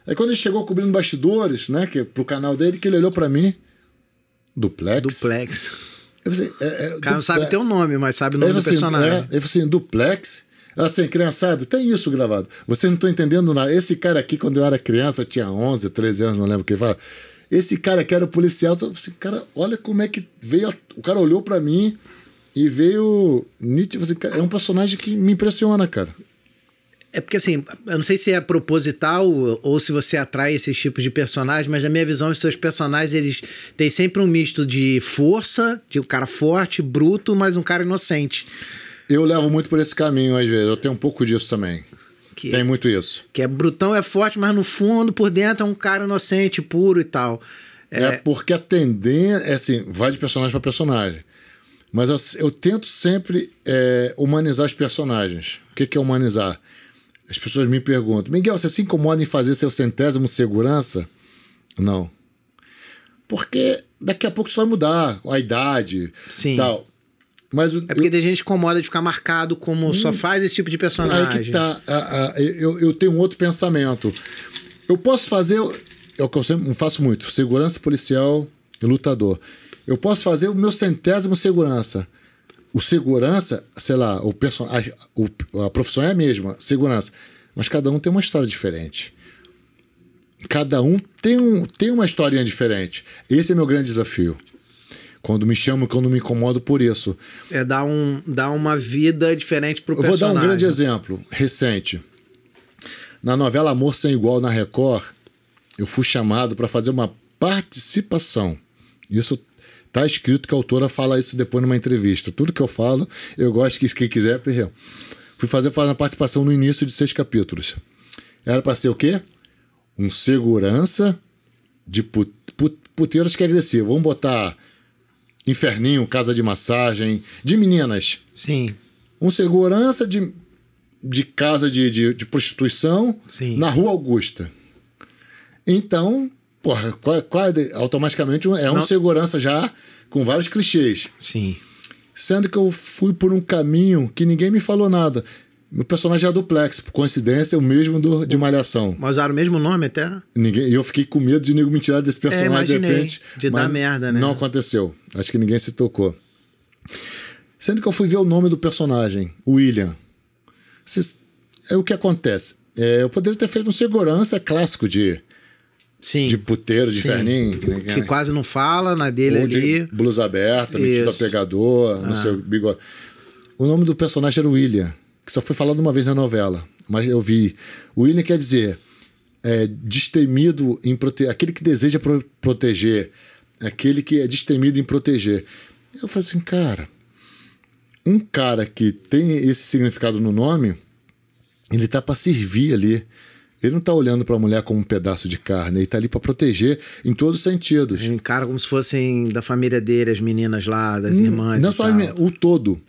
Aí quando ele chegou cobrindo bastidores, né, que, pro canal dele, que ele olhou para mim, duplex. Duplex. Eu falei, é, é, o cara não sabe teu nome, mas sabe o nome do assim, personagem. É, ele falou assim, duplex? Assim, criançada, tem isso gravado. Vocês não estão entendendo nada. Esse cara aqui, quando eu era criança, eu tinha 11, 13 anos, não lembro o que ele fala. Esse cara que era o policial, assim, cara, olha como é que veio. A... O cara olhou para mim e veio nítido. Assim, é um personagem que me impressiona, cara. É porque assim, eu não sei se é proposital ou se você atrai esses tipos de personagens, mas na minha visão, os seus personagens, eles têm sempre um misto de força, de um cara forte, bruto, mas um cara inocente. Eu levo muito por esse caminho, às vezes. Eu tenho um pouco disso também. Que, Tem muito isso. Que é brutão, é forte, mas no fundo, por dentro, é um cara inocente, puro e tal. É, é porque a tendência, é assim, vai de personagem para personagem. Mas eu, eu tento sempre é, humanizar os personagens. O que, que é humanizar? As pessoas me perguntam: Miguel, você se incomoda em fazer seu centésimo segurança? Não. Porque daqui a pouco isso vai mudar, a idade Sim. tal. Mas o- É porque tem gente que incomoda de ficar marcado como só faz esse tipo de personagem. que tá. a- a- eu, eu tenho um outro pensamento. Eu posso fazer. É o que eu sempre faço muito: segurança policial e lutador. Eu posso fazer o meu centésimo segurança. O segurança, sei lá, o person... a, a profissão é a mesma, segurança. Mas cada um tem uma história diferente. Cada um tem, um, tem uma historinha diferente. Esse é meu grande desafio. Quando me chamam, quando me incomodo por isso. É dar, um, dar uma vida diferente pro Eu vou dar personagem. um grande exemplo recente. Na novela Amor Sem Igual na Record, eu fui chamado para fazer uma participação. Isso tá escrito que a autora fala isso depois numa entrevista. Tudo que eu falo, eu gosto que quem quiser, perreu. Fui fazer uma participação no início de seis capítulos. Era para ser o quê? Um segurança de put, put, puteiros que é agressivo. Vamos botar inferninho, casa de massagem, de meninas Sim. um segurança de, de casa de, de, de prostituição Sim. na Rua Augusta. Então, porra, qual- qual é automaticamente é um Não. segurança já com vários clichês. Sim. Sendo que eu fui por um caminho que ninguém me falou nada. Meu personagem é duplex, por coincidência, é o mesmo do, de Malhação. Mas usaram o mesmo nome até? Ninguém, e eu fiquei com medo de nego me tirar desse personagem de É, imaginei. repente. De dar merda, né? Não aconteceu. Acho que ninguém se tocou. Sendo que eu fui ver o nome do personagem, William. É o que acontece. É, eu poderia ter feito um segurança clássico de, Sim. de puteiro, de Sim. ferninho. Que quase não fala, na dele Ou de ali. blusa aberta, metido a Isso. Ah. pegador, no seu bigode. O nome do personagem era William, que só foi falado uma vez na novela. Mas eu vi. William quer dizer é, destemido em proteger. Aquele que deseja pro- proteger. Aquele que é destemido em proteger. Eu falei assim, cara. Um cara que tem esse significado no nome, ele tá para servir ali. Ele não tá olhando para a mulher como um pedaço de carne, ele tá ali para proteger em todos os sentidos. Encara como se fossem da família dele, as meninas lá, das irmãs. Hum, Não e só tal. o todo.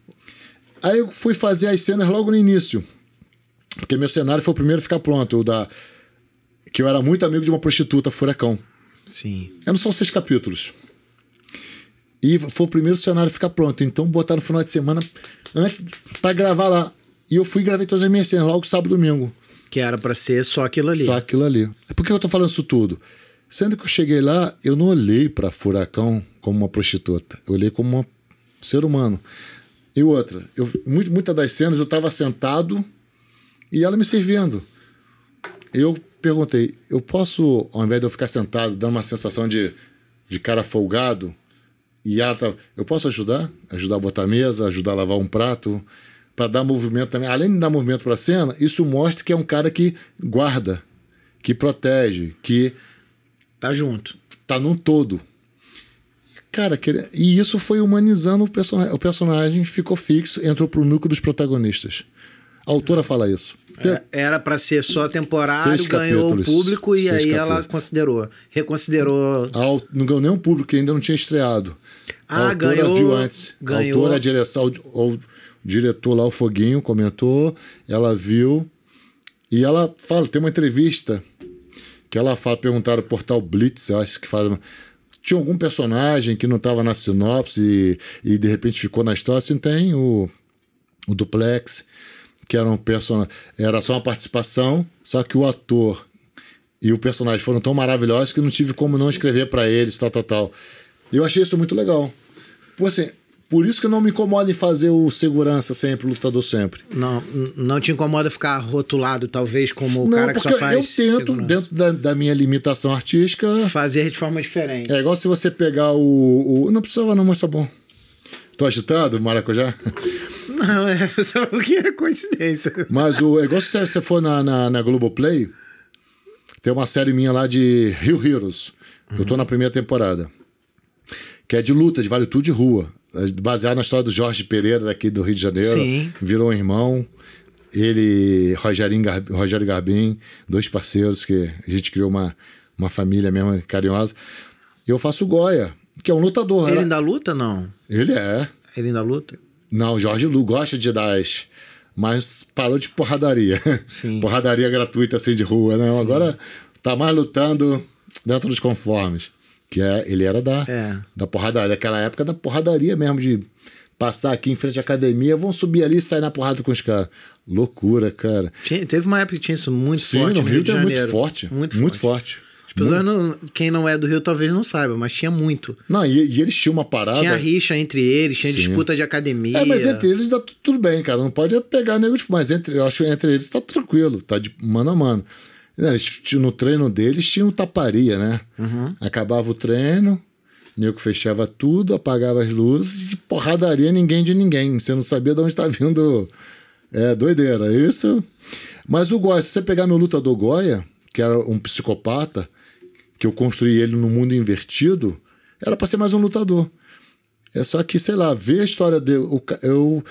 Aí eu fui fazer as cenas logo no início. Porque meu cenário foi o primeiro a ficar pronto. O da. Que eu era muito amigo de uma prostituta, Furacão. Sim. Eram só seis capítulos. E foi o primeiro cenário a ficar pronto. Então botaram no final de semana antes para gravar lá. E eu fui e gravei todas as minhas cenas, logo sábado e domingo. Que era pra ser só aquilo ali. Só aquilo ali. Por que eu tô falando isso tudo? Sendo que eu cheguei lá, eu não olhei para Furacão como uma prostituta. Eu olhei como um ser humano. E outra, eu, muito, muitas das cenas eu estava sentado e ela me servindo. Eu perguntei, eu posso, ao invés de eu ficar sentado, dando uma sensação de, de cara folgado, e ela tá, eu posso ajudar? Ajudar a botar a mesa, ajudar a lavar um prato, para dar movimento também. Além de dar movimento para a cena, isso mostra que é um cara que guarda, que protege, que Tá junto. tá num todo. Cara, que- e isso foi humanizando o personagem. O personagem ficou fixo, entrou pro núcleo dos protagonistas. A autora fala isso. É, Era pra ser só temporário, ganhou o público e aí ela capítulos. considerou. Reconsiderou. Não ganhou nenhum público, que ainda não tinha estreado. Ah, a autora ganhou- viu antes. ganhou. A autora, a direção, o, o diretor lá, o Foguinho, comentou, ela viu. E ela fala, tem uma entrevista que ela fala, perguntaram ao portal Blitz, eu acho que faz uma. Tinha algum personagem que não estava na sinopse e, e de repente ficou na história? Assim, tem o, o Duplex, que era um personagem. Era só uma participação, só que o ator e o personagem foram tão maravilhosos que não tive como não escrever para eles, tal, tal, tal. Eu achei isso muito legal. Por, assim, por isso que não me incomoda em fazer o segurança sempre, o lutador sempre. Não, não te incomoda ficar rotulado, talvez, como o não, cara que só faz. eu tento, segurança. dentro da, da minha limitação artística. Fazer de forma diferente. É igual se você pegar o. o não precisava, não, mas tá bom. Tô agitado, maracujá? Não, é só porque é coincidência. Mas o, é igual se você for na, na, na Globoplay, tem uma série minha lá de Rio Heroes. Eu tô na primeira temporada. Que é de luta, de vale tudo de rua. Baseado na história do Jorge Pereira, daqui do Rio de Janeiro. Sim. Virou um irmão. Ele, Rogerinho Rogério Garbim, dois parceiros que a gente criou uma, uma família mesmo carinhosa. E eu faço o Goya, que é um lutador. Ele Era- ainda luta, não? Ele é. Ele ainda luta? Não, o Jorge Lu gosta de dar as. Mas parou de porradaria. Sim. porradaria gratuita assim de rua. Não, agora tá mais lutando dentro dos conformes. Que é, ele era da, É. da porradaria. Daquela época da porradaria mesmo, de passar aqui em frente à academia, vão subir ali e sair na porrada com os caras. Loucura, cara. Tinha- teve uma época que tinha isso muito Sim, forte no Rio, de é muito Janeiro. forte. Muito, Muito forte. forte. As pessoas não- quem não é do Rio talvez não saiba, mas tinha muito. Não, e, e eles tinham uma parada. Tinha rixa entre eles, tinha Sim. disputa de academia. É, mas entre eles dá tu- tudo bem, cara. Não pode pegar nego de Mas entre, eu acho que entre eles tá tranquilo, tá de mano a mano. Eles, no treino deles tinham taparia, né? Uhum. Acabava o treino, o nego fechava tudo, apagava as luzes e porradaria ninguém de ninguém. Você não sabia de onde tá vindo. É doideira, isso. Mas o Goya, se você pegar meu lutador Goya, que era um psicopata, que eu construí ele no mundo invertido, era pra ser mais um lutador. É só que, sei lá, ver a história dele. O, eu,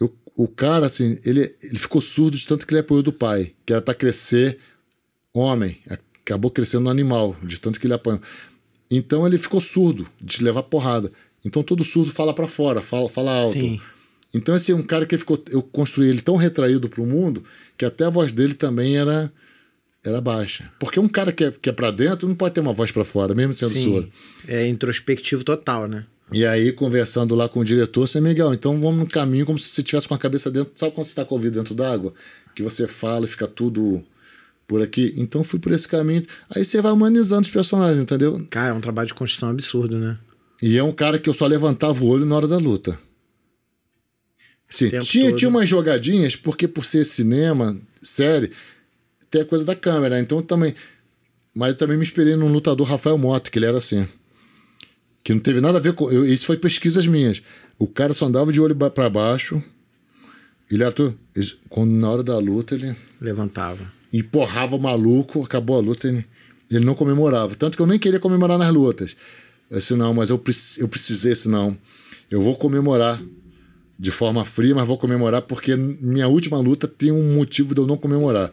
eu- o cara, assim, ele, ele ficou surdo de tanto que ele apoiou do pai, que era pra crescer homem. Acabou crescendo no animal, de tanto que ele apanhou. Então ele ficou surdo de levar porrada. Então todo surdo fala pra fora, fala, fala alto. Sim. Então esse é um cara que ficou, eu construí ele tão retraído pro mundo que até a voz dele também era era baixa. Porque um cara que é, que é para dentro não pode ter uma voz pra fora, mesmo sendo surdo. É introspectivo total, né? E aí, conversando lá com o diretor, você, Miguel, então vamos no caminho como se você tivesse com a cabeça dentro. Sabe quando você está com o ouvido dentro d'água? Que você fala e fica tudo por aqui. Então fui por esse caminho. Aí você vai humanizando os personagens, entendeu? Cara, é um trabalho de construção absurdo, né? E é um cara que eu só levantava o olho na hora da luta. Sim, tinha, todo. tinha umas jogadinhas, porque por ser cinema, série, tem a coisa da câmera. Então também. Mas eu também me inspirei num lutador Rafael Mota, que ele era assim. Que não teve nada a ver com. Eu, isso foi pesquisas minhas. O cara só andava de olho pra baixo. Ele atua. ele- Quando na hora da luta, ele Levantava. Empurrava o maluco, acabou a luta, ele, ele não comemorava. Tanto que eu nem queria comemorar nas lutas. Eu disse, não, mas eu, preci- eu precisei, senão eu vou comemorar de forma fria, mas vou comemorar porque minha última luta tem um motivo de eu não comemorar.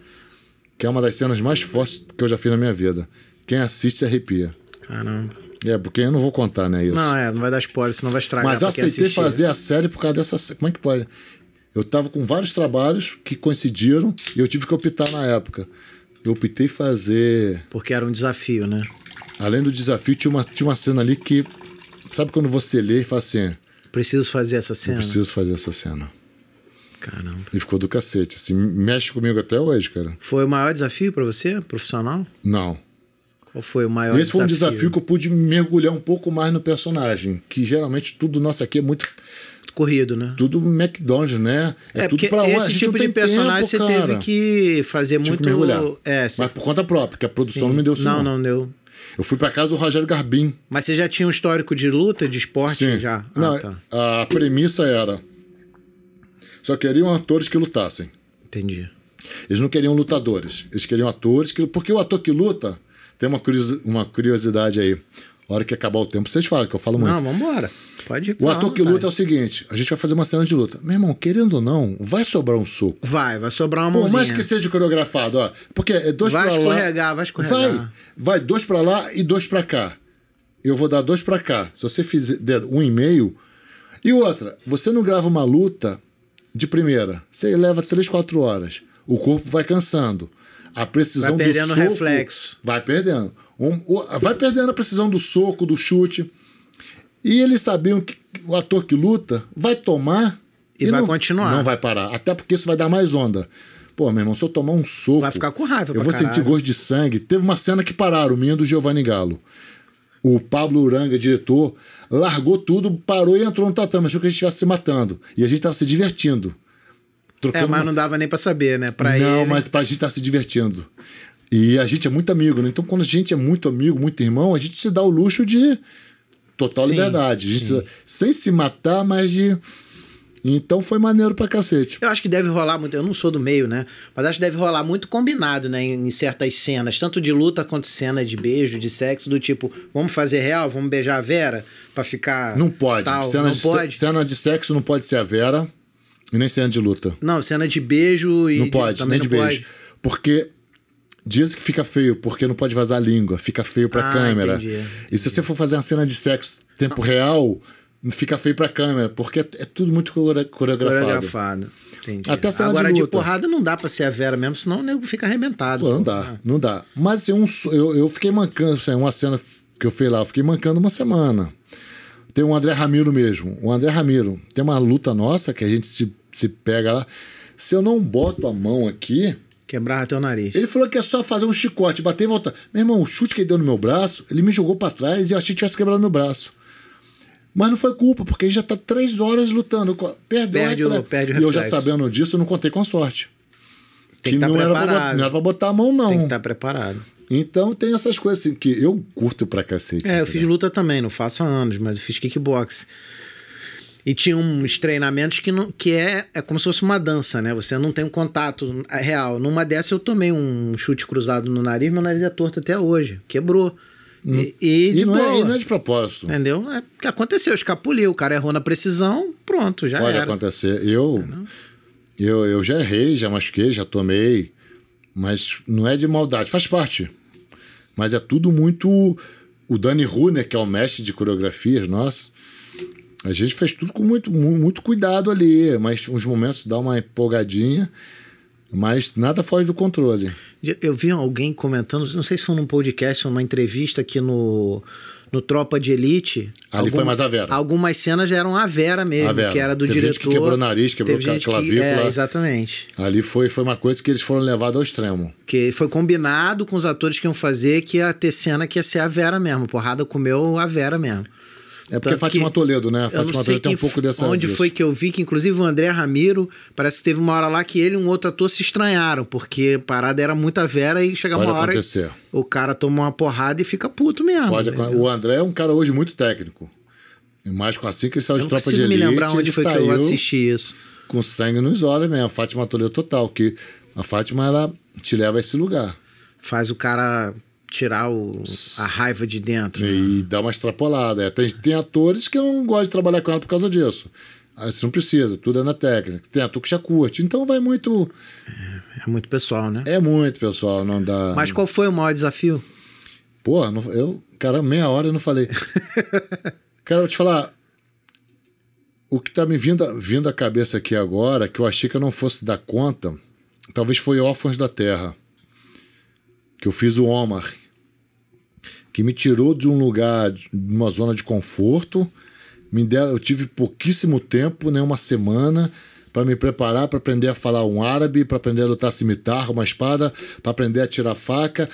Que é uma das cenas mais fortes que eu já fiz na minha vida. Quem assiste se arrepia. Caramba. É, porque eu não vou contar, né, isso. Não, é, não vai dar spoiler, senão vai estragar. Mas eu aceitei fazer a série por causa dessa. Como é que pode? Eu tava com vários trabalhos que coincidiram e eu tive que optar na época. Eu optei fazer. Porque era um desafio, né? Além do desafio, tinha uma, tinha uma cena ali que. Sabe quando você lê e fala assim: Preciso fazer essa eu cena. preciso fazer essa cena. Caramba. E ficou do cacete. Assim, mexe comigo até hoje, cara. Foi o maior desafio pra você, profissional? Não. Qual foi o maior Esse foi um desafio que eu pude mergulhar um pouco mais no personagem. Que geralmente tudo nosso aqui é muito. Corrido, né? Tudo McDonald's, né? É, tudo porque pra onde? Esse tipo de personagem tempo, você teve cara. que fazer muito. que mergulhar. É. Mas por conta própria, porque a produção não me deu isso. não, Não, deu. Eu fui pra casa do Rogério Garbim. Mas você já tinha um histórico de luta, de esporte Sim. já? Ah, não, tá. A premissa era. Só queriam atores que lutassem. Entendi. Eles não queriam lutadores. Eles queriam atores. Que... Porque o ator que luta. Tem uma curiosidade aí. A hora que acabar o tempo, vocês falam, que eu falo muito. Não, vambora. Pode ir. o ator que luta é o seguinte: a gente vai fazer uma cena de luta. Meu irmão, querendo ou não, vai sobrar um soco. Vai, vai sobrar uma Por mãozinha. mais que seja coreografado, ó. Porque é dois Vai pra lá. escorregar, vai escorregar. Vai, vai dois pra lá e dois pra cá. Eu vou dar dois pra cá. Se você fizer um e meio. E outra, você não grava uma luta de primeira. Você leva três, quatro horas. O corpo vai cansando. A precisão Vai perdendo do soco. reflexo. Vai perdendo. Um- o- vai perdendo a precisão do soco, do chute. E eles sabiam que o ator que luta vai tomar E vai não, continuar. Não vai parar. Até porque isso vai dar mais onda. Pô, meu irmão, se eu tomar um soco. Vai ficar com raiva Eu vou caralho. sentir gosto de sangue. Teve uma cena que pararam, minha do Giovanni Galo. O Pablo Uranga, diretor, largou tudo, parou e entrou no tatame. Achou que a gente estivesse se matando. E a gente estava se divertindo. É, Trocando mas uma- não dava nem pra saber, né? Pra não, ele. mas pra gente estar se divertindo. E a gente é muito amigo, né? Então, quando a gente é muito amigo, muito irmão, a gente se dá o luxo de total Sim, liberdade. Se- sem se matar, mas de. Então foi maneiro pra cacete. Eu acho que deve rolar muito. Eu não sou do meio, né? Mas acho que deve rolar muito combinado, né? Em, em certas cenas, tanto de luta quanto cena de beijo, de sexo, do tipo, vamos fazer real, vamos beijar a Vera pra ficar. Não pode. Tal. Cena, não de, pode. cena de sexo não pode ser a Vera e nem cena de luta. Não, cena de beijo e. Não de- pode, também nem de não beijo. pode. Porque diz que fica feio, porque não pode vazar a língua, fica feio pra Ah, câmera. entendi, E se você for fazer uma cena de sexo tempo real, fica feio pra câmera, porque é, é tudo muito core- coreografado. Coreografado. Entendi. Até cena Agora de de, porrada não dá pra ser a Vera mesmo, senão o nego fica arrebentado. Pô, não dá, não dá. Mas assim, um, so- eu, eu fiquei mancando, assim, uma cena que eu fiz lá, eu fiquei mancando uma semana. tem o André Ramiro mesmo. O André Ramiro tem uma luta nossa que a gente se, se pega lá. Se eu não boto a mão aqui, Quebrar teu nariz. ele falou que é só fazer um chicote, bater e voltar. Meu irmão, o chute que ele deu no meu braço, ele me jogou pra trás e eu achei que tivesse quebrado meu braço. Mas não foi culpa, porque ele já tá três horas lutando. Perdeu Perde o- perde o E eu já sabendo disso, eu não contei com a sorte. Tem que que tá não, era pra, preparado. botar- não era pra botar a mão, não. Tem que estar preparado. Então tem essas coisas assim que eu curto pra cacete. É, eu fiz luta também, não faço há anos, mas eu fiz kickbox. E tinha uns treinamentos que, não, que é, é como se fosse uma dança, né? Você não tem um contato real. Numa dessa eu tomei um chute cruzado no nariz, meu nariz é torto até hoje. Quebrou. E, e, de E não, é, e não é de propósito. Entendeu? É porque aconteceu, escapuliu. O cara errou na precisão, pronto, já Pode era. acontecer. Eu, eu, eu já errei, já machuquei, já tomei. Mas não é de maldade, faz parte. Mas é tudo muito. O Dani Runer, que é o mestre de coreografias, nossa. A gente fez tudo com muito, mu- muito cuidado ali. Mas uns momentos dá uma empolgadinha. Mas nada foge do controle. Eu vi alguém comentando, não sei se foi num podcast ou numa entrevista aqui no, no Tropa de Elite. Ali foi mais a Vera. Algumas cenas eram a Vera mesmo, A Vera. que era do Teve gente diretor. que quebrou o nariz, quebrou Teve a gente que- clavícula. é, exatamente. Ali foi, foi uma coisa que eles foram levados ao extremo. Que foi combinado com os atores que iam fazer que ia ter cena que ia ser a Vera mesmo. Porrada comeu a Vera mesmo. É porque Tanto a Fátima Toledo, né? A Eu Fátima Toledo tem um pouco dessa. onde disso. foi que eu vi que, inclusive, o André Ramiro, parece que teve uma hora lá que ele e um outro ator se estranharam, porque a parada era muita vera e chegava Pode uma hora. acontecer. O cara toma uma porrada e fica puto mesmo. Pode, entendeu? o André é um cara hoje muito técnico. Mais com assim que ele saiu Eu de tropa de consigo me elite, lembrar onde foi que eu assisti isso. com sangue nos olhos mesmo. A Fátima Toledo total, que a Fátima ela te leva a esse lugar Faz o cara tirar o, a raiva de dentro. e dá uma extrapolada. É, tem, tem atores que não gosto de trabalhar com ela por causa disso. Você não precisa, tudo é na técnica. Tem ator que já curte. Então vai muito. É muito pessoal, né? É muito, pessoal. Não dá. Mas qual foi o maior desafio? Porra, não- eu. Cara, meia hora eu não falei. cara, eu vou te falar. O que tá me vindo, vindo à cabeça aqui agora, que eu achei que eu não fosse dar conta, talvez foi Órfãos da Terra. Que eu fiz o Omar. Que me tirou de um lugar, de uma zona de conforto. Me deram, eu tive pouquíssimo tempo, né, uma semana, para me preparar para aprender a falar um árabe, para aprender a lutar cimitarra, uma espada, para aprender a tirar faca.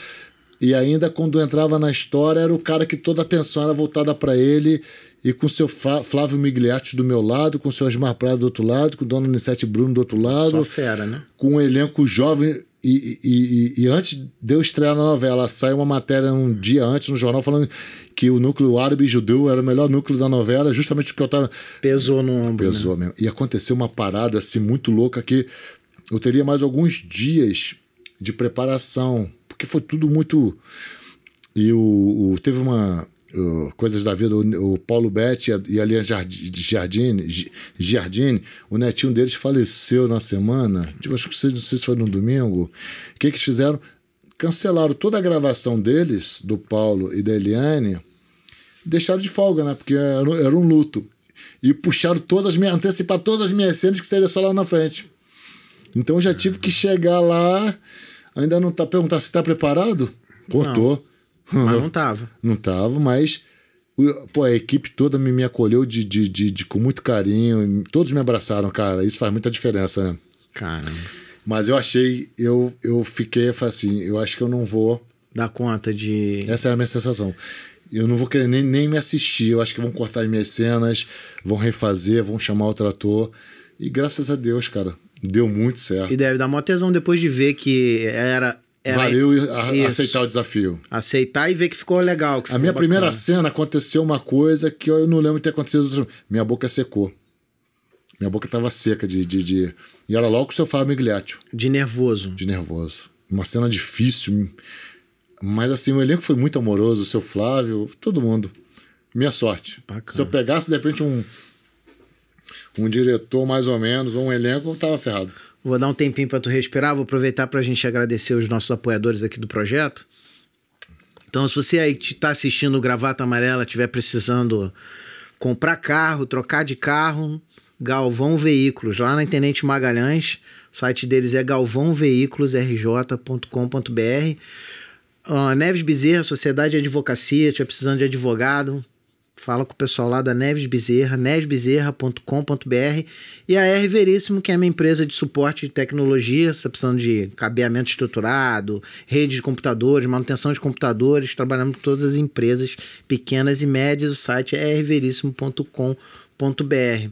E ainda quando entrava na história, era o cara que toda a atenção era voltada para ele, e com o seu Flávio Migliatti do meu lado, com o seu Osmar Prado do outro lado, com o Dona Anissete Bruno do outro lado Só fera, né? com um elenco jovem. E, e, e, antes de eu estrear na novela, saiu uma matéria um dia antes no jornal falando que o núcleo árabe e judeu era o melhor núcleo da novela, justamente porque eu tava. Pesou no ombro. né? Pesou mesmo. E aconteceu uma parada assim muito louca que eu teria mais alguns dias de preparação, porque foi tudo muito. E o, o- teve uma. O, Coisas da vida, o, o Paulo Betti e a- Jardi- Giardini, Gi- Giardini, o netinho deles faleceu na semana. Tipo, acho que vocês- não sei se foi no domingo. O que, que eles fizeram? Cancelaram toda a gravação deles, do Paulo e da Eliane, deixaram de folga, né? Porque era, era um luto. E puxaram todas as minhas. anteciparam todas as minhas cenas que seria só lá na frente. Então já tive que chegar lá. Ainda não tá perguntando se tá preparado? Pô, Não. Mas não tava. Não tava, mas pô, a equipe toda me, me acolheu de, de, de, de- com muito carinho. Todos me abraçaram, cara. Isso faz muita diferença, né? Caramba. Mas eu achei, eu, eu fiquei eu falei assim, eu acho que eu não vou. Dá conta de. Essa é a minha sensação. Eu não vou querer nem, nem me assistir. Eu acho que vão cortar as minhas cenas, vão refazer, vão chamar outro ator. E graças a Deus, cara, deu muito certo. E deve dar mó tesão depois de ver que era. Era Valeu a- aceitar o desafio. Aceitar e ver que ficou legal. que A ficou minha primeira bacana. cena aconteceu uma coisa que eu não lembro de ter acontecido. Minha boca secou. Minha boca estava seca de, de, de- E era logo o seu Fábio Migliaccio, De nervoso. de nervoso. Uma cena difícil. Mas assim, o elenco foi muito amoroso, o seu Flávio, todo mundo. Minha sorte. Bacana. Se eu pegasse, de repente, um, um diretor mais ou menos, ou um elenco, eu tava ferrado. Vou dar um tempinho para tu respirar, vou aproveitar para a gente agradecer os nossos apoiadores aqui do projeto. Então, se você aí está assistindo o Gravata Amarela, estiver precisando comprar carro, trocar de carro, Galvão Veículos, lá na Tenente Magalhães, o site deles é galvãoveiculosrj.com.br. Ah, Neves Bezerra, Sociedade de Advocacia, estiver precisando de advogado, Fala com o pessoal lá da Neves Bezerra, nevesbezerra.com.br e a R Veríssimo, que é minha empresa de suporte de tecnologia, você tá precisando de cabeamento estruturado, rede de computadores, manutenção de computadores, trabalhamos com todas as empresas pequenas e médias, o site é rveríssimo.com.br.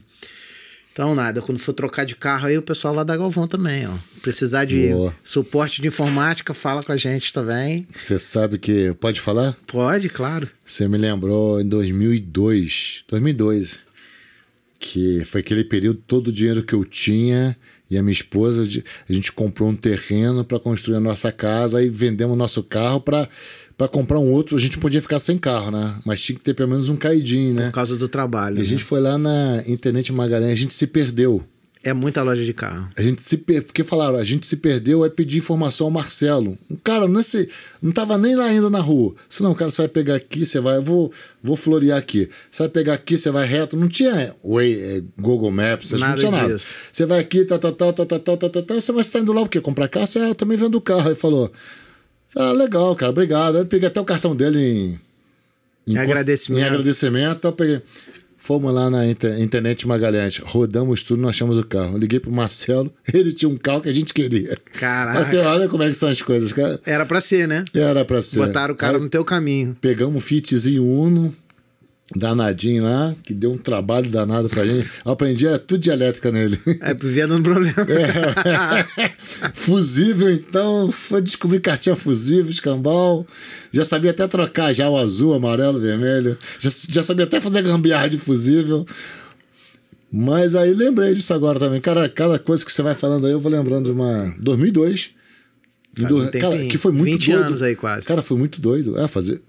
Então, nada, quando for trocar de carro aí, o pessoal lá da Galvão também, ó. Precisar de Boa. suporte de informática, fala com a gente também. Você sabe que. Pode falar? Pode, claro. Você me lembrou em 2002. 2002. Que foi aquele período, todo o dinheiro que eu tinha e a minha esposa, a gente comprou um terreno para construir a nossa casa e vendemos nosso carro para para comprar um outro, a gente podia ficar sem carro, né? Mas tinha que ter pelo menos um caidinho, né? Por causa do trabalho. E a né? gente foi lá na Internet Magalhães, a gente se perdeu. É muita loja de carro. A gente se per... Porque falaram, a gente se perdeu, aí pedir informação ao Marcelo. Um cara, nesse... não tava nem lá ainda na rua. Disse, não, cara, você vai pegar aqui, você vai. Eu vou, vou florear aqui. Você vai pegar aqui, você vai reto. Não tinha Way, é, Google Maps, Nada não tinha nada. disso. Você vai aqui, tal, tal, tal, tal, tal, tal, tal. Você vai estar indo lá o quê? Comprar carro? Você, ah, eu também vendo carro. Aí falou. Ah, legal, cara, obrigado. Aí eu peguei até o cartão dele em. Em agradecimento. Em agradecimento. Eu peguei. Fomos lá na inter- internet Magalhães, rodamos tudo, não achamos o carro. Liguei pro Marcelo, ele tinha um carro que a gente queria. Caraca. Assim, olha como é que são as coisas, cara. Era pra ser, né? Era pra ser. Botaram o cara Aí no teu caminho. Pegamos um Fitzinho Uno, danadinho lá, que deu um trabalho danado pra gente. Eu aprendi é, tudo de elétrica nele. É, via dando problema. fusível, então, foi descobrir cartinha fusível, escambau. Já sabia até trocar já o azul, amarelo, vermelho. Já, já sabia até fazer gambiarra de fusível. Mas aí lembrei disso agora também. Cara, cada coisa que você vai falando aí, eu vou lembrando de uma. 2002. Faz um cara, que foi muito 20 doido. anos aí, quase. Cara, foi muito doido. É, fazer.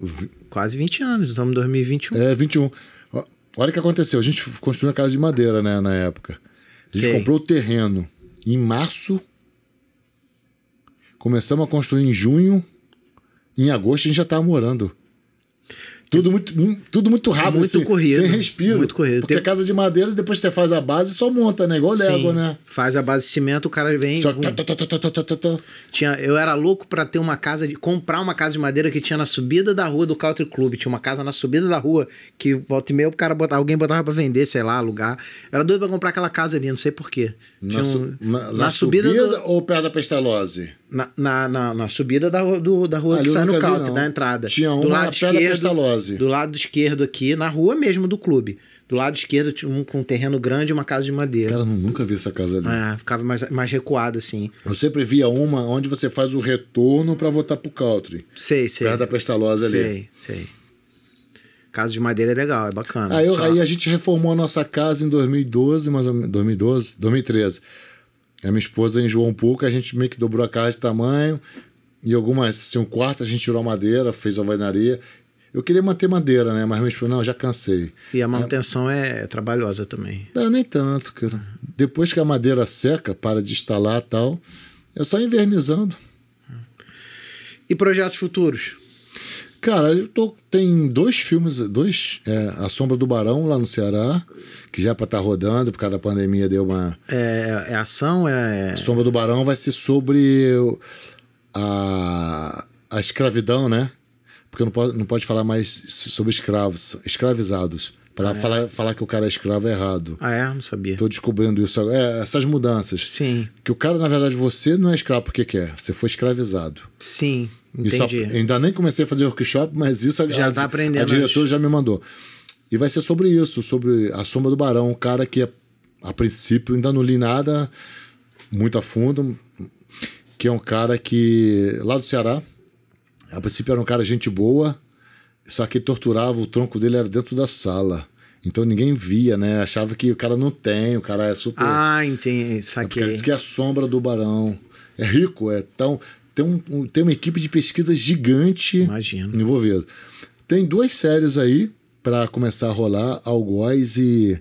Quase 20 anos, estamos em 2021. É, 21. Ó, Olha o que aconteceu. A gente construiu uma casa de madeira, né, na época. A gente Sei. comprou o terreno em março. Começamos a construir em junho. Em agosto a gente já estava morando. Tudo muito, mu- tudo muito rápido, Muito assim, corrido, sem respiro. muito corrido. Porque Tem- a casa de madeira, depois você faz a base, só monta, né? Igual Lego, né? Faz a base de cimento, o cara vem. Só... tá, tá, tá. Tinha, eu era louco pra ter uma casa de comprar uma casa de madeira que tinha na subida da rua do Country Club. Tinha uma casa na subida da rua que volta e meia o cara botava, alguém botava pra vender, sei lá, alugar. Eu era doido pra comprar aquela casa ali, não sei porquê. Na, su- na- na subida, do- ou perto da Pestalozzi? Na, na, na, na subida da, rua- do, da rua Ali que sai no da entrada. Tinha do uma lado Pestalozzi. Do lado esquerdo aqui, na rua mesmo do clube. Do lado esquerdo tinha um com um terreno grande e uma casa de madeira. Cara, nunca vi essa casa ali. É, ficava mais, mais recuado assim. Eu sempre via uma onde você faz o retorno para voltar pro country. Sei, sei. Perto da Pestalozzi ali. Sei, sei. Casa de madeira é legal, é bacana. Aí, eu- aí a gente reformou a nossa casa em 2012, mais ou menos, 2012, 2013. A minha esposa enjoou um pouco, a gente meio que dobrou a casa de tamanho. E algumas, assim, um quarto a gente tirou a madeira, fez alvenaria. Eu queria manter madeira, né? Mas minha esposa, não, já cansei. E a manutenção é trabalhosa também. Não, nem tanto, cara. Depois que a madeira seca, para de instalar e tal, é só invernizando. E projetos futuros? Cara, eu tô, tem dois filmes, dois, é, A Sombra do Barão lá no Ceará, que já é pra estar rodando, por causa da pandemia deu uma... É, é ação? É. A Sombra do Barão vai ser sobre a, a escravidão, né? Porque não pode, não pode falar mais sobre escravos, escravizados. Para falar, falar que o cara é escravo é errado. Ah, é? Não sabia. Tô descobrindo isso agora. É, essas mudanças. Sim, Que o cara, na verdade, você não é escravo porque quer, você foi escravizado. sim, entendi. eu ainda nem comecei a fazer workshop, mas isso a, Já a, tá aprendendo a diretora já me mandou. E vai ser sobre isso, sobre a sombra do barão, um cara que a princípio ainda não li nada muito a fundo, que é um cara que lá do Ceará, a princípio era um cara gente boa, só que torturava, o tronco dele era dentro da sala. Então ninguém via, né? Achava que o cara não tem, o cara é super Ah, entendi. porque Saquei. diz que é a sombra do barão. É rico, é tão. Tem, um, um- tem uma equipe de pesquisa gigante Imagino. envolvida. Tem duas séries aí para começar a rolar: Algoz e.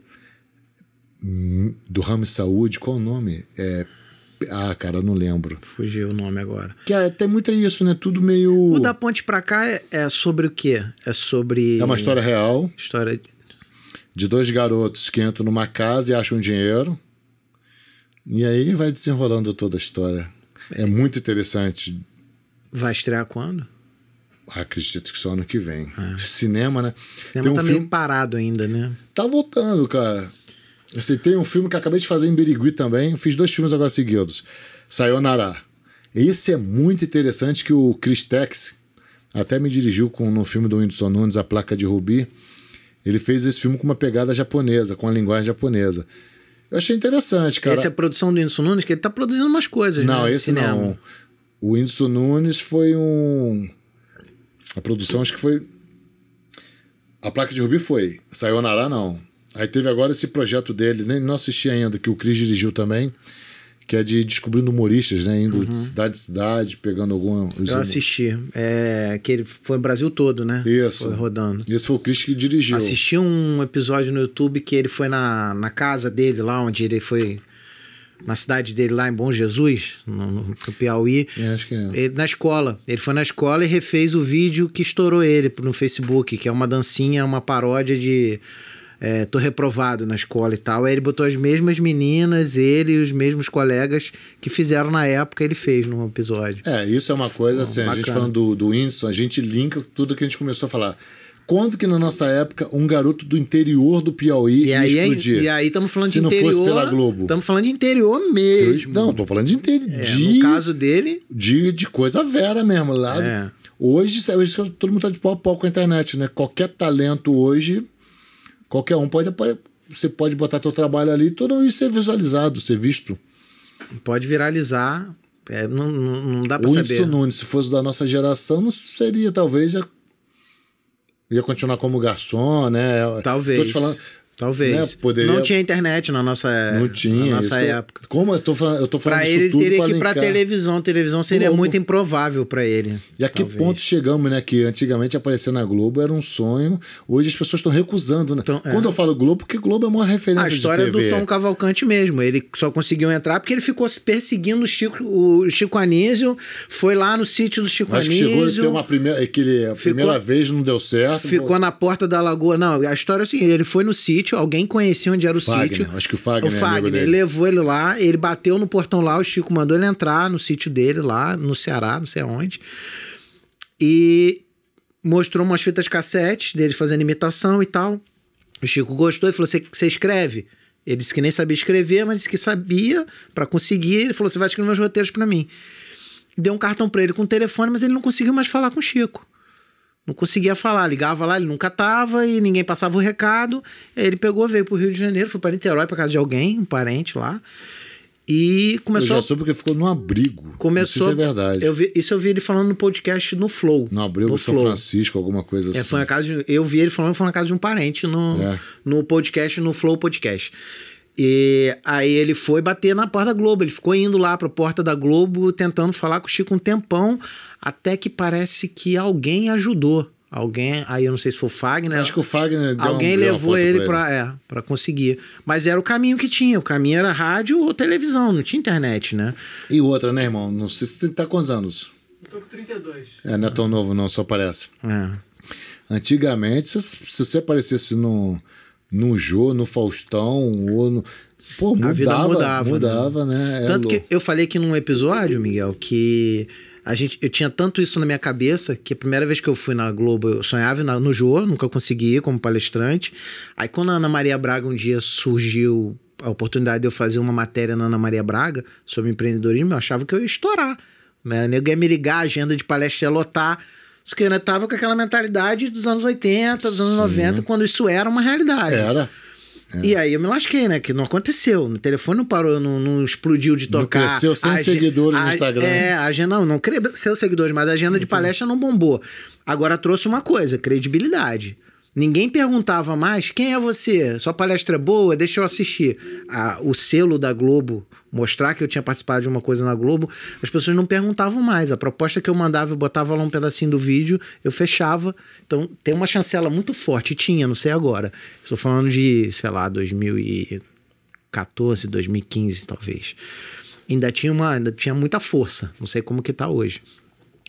hum, Do Ramo de Saúde. Qual o nome? É, ah, cara, não lembro. Fugiu o nome agora. Que é, tem muito isso, né? Tudo meio. O da ponte pra cá é, é sobre o quê? É sobre. É uma história real História. de dois garotos que entram numa casa e acham dinheiro. E aí vai desenrolando toda a história. É muito interessante. Vai estrear quando? Acredito que só ano que vem. Cinema, né? Cinema Tem um tá filme- meio parado ainda, né? Tá voltando, cara. Assim, tem um filme que eu acabei de fazer em Birigui também. Fiz dois filmes agora seguidos. Sayonara. Esse é muito interessante que o Chris Tex até me dirigiu com, no filme do Whindersson Nunes, A Placa de Rubi. Ele fez esse filme com uma pegada japonesa, com a linguagem japonesa. Eu achei interessante, cara. Essa é a produção do Whindersson Nunes, que ele tá produzindo umas coisas, Não, né? esse cinema. não. O Whindersson Nunes foi um. A produção acho que foi. A placa de Rubi foi. Sayonara não. Aí teve agora esse projeto dele, nem não assisti ainda, que o Cris dirigiu também, que é de descobrindo humoristas, né? Indo de cidade em cidade, pegando algum. Uhum. Eu assisti. É, que ele foi no Brasil todo, né? Isso. Foi rodando. Esse foi o Cris que dirigiu. Assisti um episódio no YouTube que ele foi na, na casa dele, lá onde ele foi. Na cidade dele, lá em Bom Jesus, no, no- no Piauí. É, acho que é. Ele, na escola. Ele foi na escola e refez o vídeo que estourou ele no Facebook, que é uma dancinha, uma paródia de. É, tô reprovado na escola e tal. Aí ele botou as mesmas meninas, ele e os mesmos colegas que fizeram na época, ele fez no episódio. É, isso é uma coisa, assim, a gente bacana. falando do, do Whindersson, a gente linka tudo que a gente começou a falar. Quando que na nossa época um garoto do interior do Piauí E ia aí, explodir? e aí estamos falando Se de não fosse interior. pela Globo. Estamos falando de interior mesmo. Não, tô falando de, interi- É, de, No caso dele, de, de coisa vera mesmo. Lá É. Hoje, hoje todo mundo tá de pau a pau com a internet, né? Qualquer talento hoje, qualquer um pode, você pode botar teu trabalho ali e todo isso ser visualizado, ser visto. pode viralizar. É, não, não, não dá pra O saber. Whindersson Nunes, se fosse da nossa geração, não seria, talvez, ia, ia continuar como garçom, né? Talvez. Tô te falando, Talvez. né, poderia- Não tinha internet na nossa, não tinha. na nossa que eu- época. como eu tô falando, eu tô falando Pra ele, teria pra que ir pra televisão. Televisão seria Globo. muito improvável pra ele. E a que talvez. ponto chegamos, né? Que antigamente aparecer na Globo era um sonho. Hoje as pessoas estão recusando, né? Então, é. Quando eu falo Globo, porque Globo é uma referência A história do. Tom Cavalcante mesmo. Ele só conseguiu entrar porque ele ficou perseguindo o Chico, o Chico Anísio. Foi lá no sítio do Chico Acho que chegou a Anísio. ter uma primeira. é Que ele, a Ficou- primeira vez não deu certo. Ficou na porta da lagoa. Não, a história é o seguinte: ele foi no sítio, alguém conhecia onde era o Fagner, sítio. acho que o Fagner O é Fagner dele. levou ele lá, ele bateu no portão lá, o Chico mandou ele entrar no sítio dele lá, no Ceará, não sei aonde. E mostrou umas fitas cassete dele fazendo imitação e tal. O Chico gostou e falou: Você escreve? Ele disse que nem sabia escrever, mas disse que sabia pra conseguir. Ele falou: Você vai escrever meus roteiros pra mim. Deu um cartão pra ele com o telefone, mas ele não conseguiu mais falar com o Chico. Não conseguia falar, ligava lá, ele nunca tava e ninguém passava o recado. Aí ele pegou, veio pro Rio de Janeiro, foi para Niterói, pra casa de alguém, um parente lá. E Eu começou. já soube porque ficou num abrigo. começou Não sei se é verdade. Eu vi, isso eu vi ele falando no podcast no Flow. No abrigo no São Flow. Francisco, alguma coisa assim. É, foi na casa de, eu vi ele falando foi na casa de um parente no, É. no podcast, no Flow Podcast. E aí ele foi bater na porta da Globo. Ele ficou indo lá pra porta da Globo, tentando falar com o Chico um tempão, até que parece que alguém ajudou. Alguém, aí eu não sei se foi o Fagner. Acho que o Fagner deu Alguém um, deu uma levou força ele pra pra, é, pra conseguir. Mas era o caminho que tinha. O caminho era rádio ou televisão, não tinha internet, né? E outra, né, irmão? Não sei se você tá com quantos anos. Tô com 32. É, não é tão novo, não, só parece. É. Antigamente, se, se você aparecesse no, no Jô, no Faustão, ou no. Pô, A mudava, vida mudava, mudava, né? É Tanto que louco. eu falei aqui num episódio, Miguel, que a gente, eu tinha tanto isso na minha cabeça que a primeira vez que eu fui na Globo, eu sonhava na- no Jô, nunca consegui ir como palestrante. Aí quando a Ana Maria Braga um dia surgiu a oportunidade de eu fazer uma matéria na Ana Maria Braga sobre empreendedorismo, eu achava que eu ia estourar. Né? O nego ia me ligar, a agenda de palestra ia lotar. Só que ainda tava com aquela mentalidade dos anos 80, dos anos 90, quando isso era uma realidade. Era. E aí eu me lasquei, né? Que não aconteceu. O telefone não parou, não, não explodiu de Não tocar. cresceu 100 A agen- seguidores no a- Instagram. É, a agenda não, não cresceu seguidores, mas a agenda de palestra não bombou. Agora trouxe uma coisa, credibilidade. Ninguém perguntava mais quem é você, sua palestra é boa, deixa eu assistir. O selo da Globo, mostrar que eu tinha participado de uma coisa na Globo, as pessoas não perguntavam mais. A proposta que eu mandava, eu botava lá um pedacinho do vídeo, eu fechava. Então tem uma chancela muito forte, tinha, não sei agora. Estou falando de, sei lá, 2014, 2015 talvez. Ainda tinha, uma, ainda tinha muita força, não sei como que tá hoje.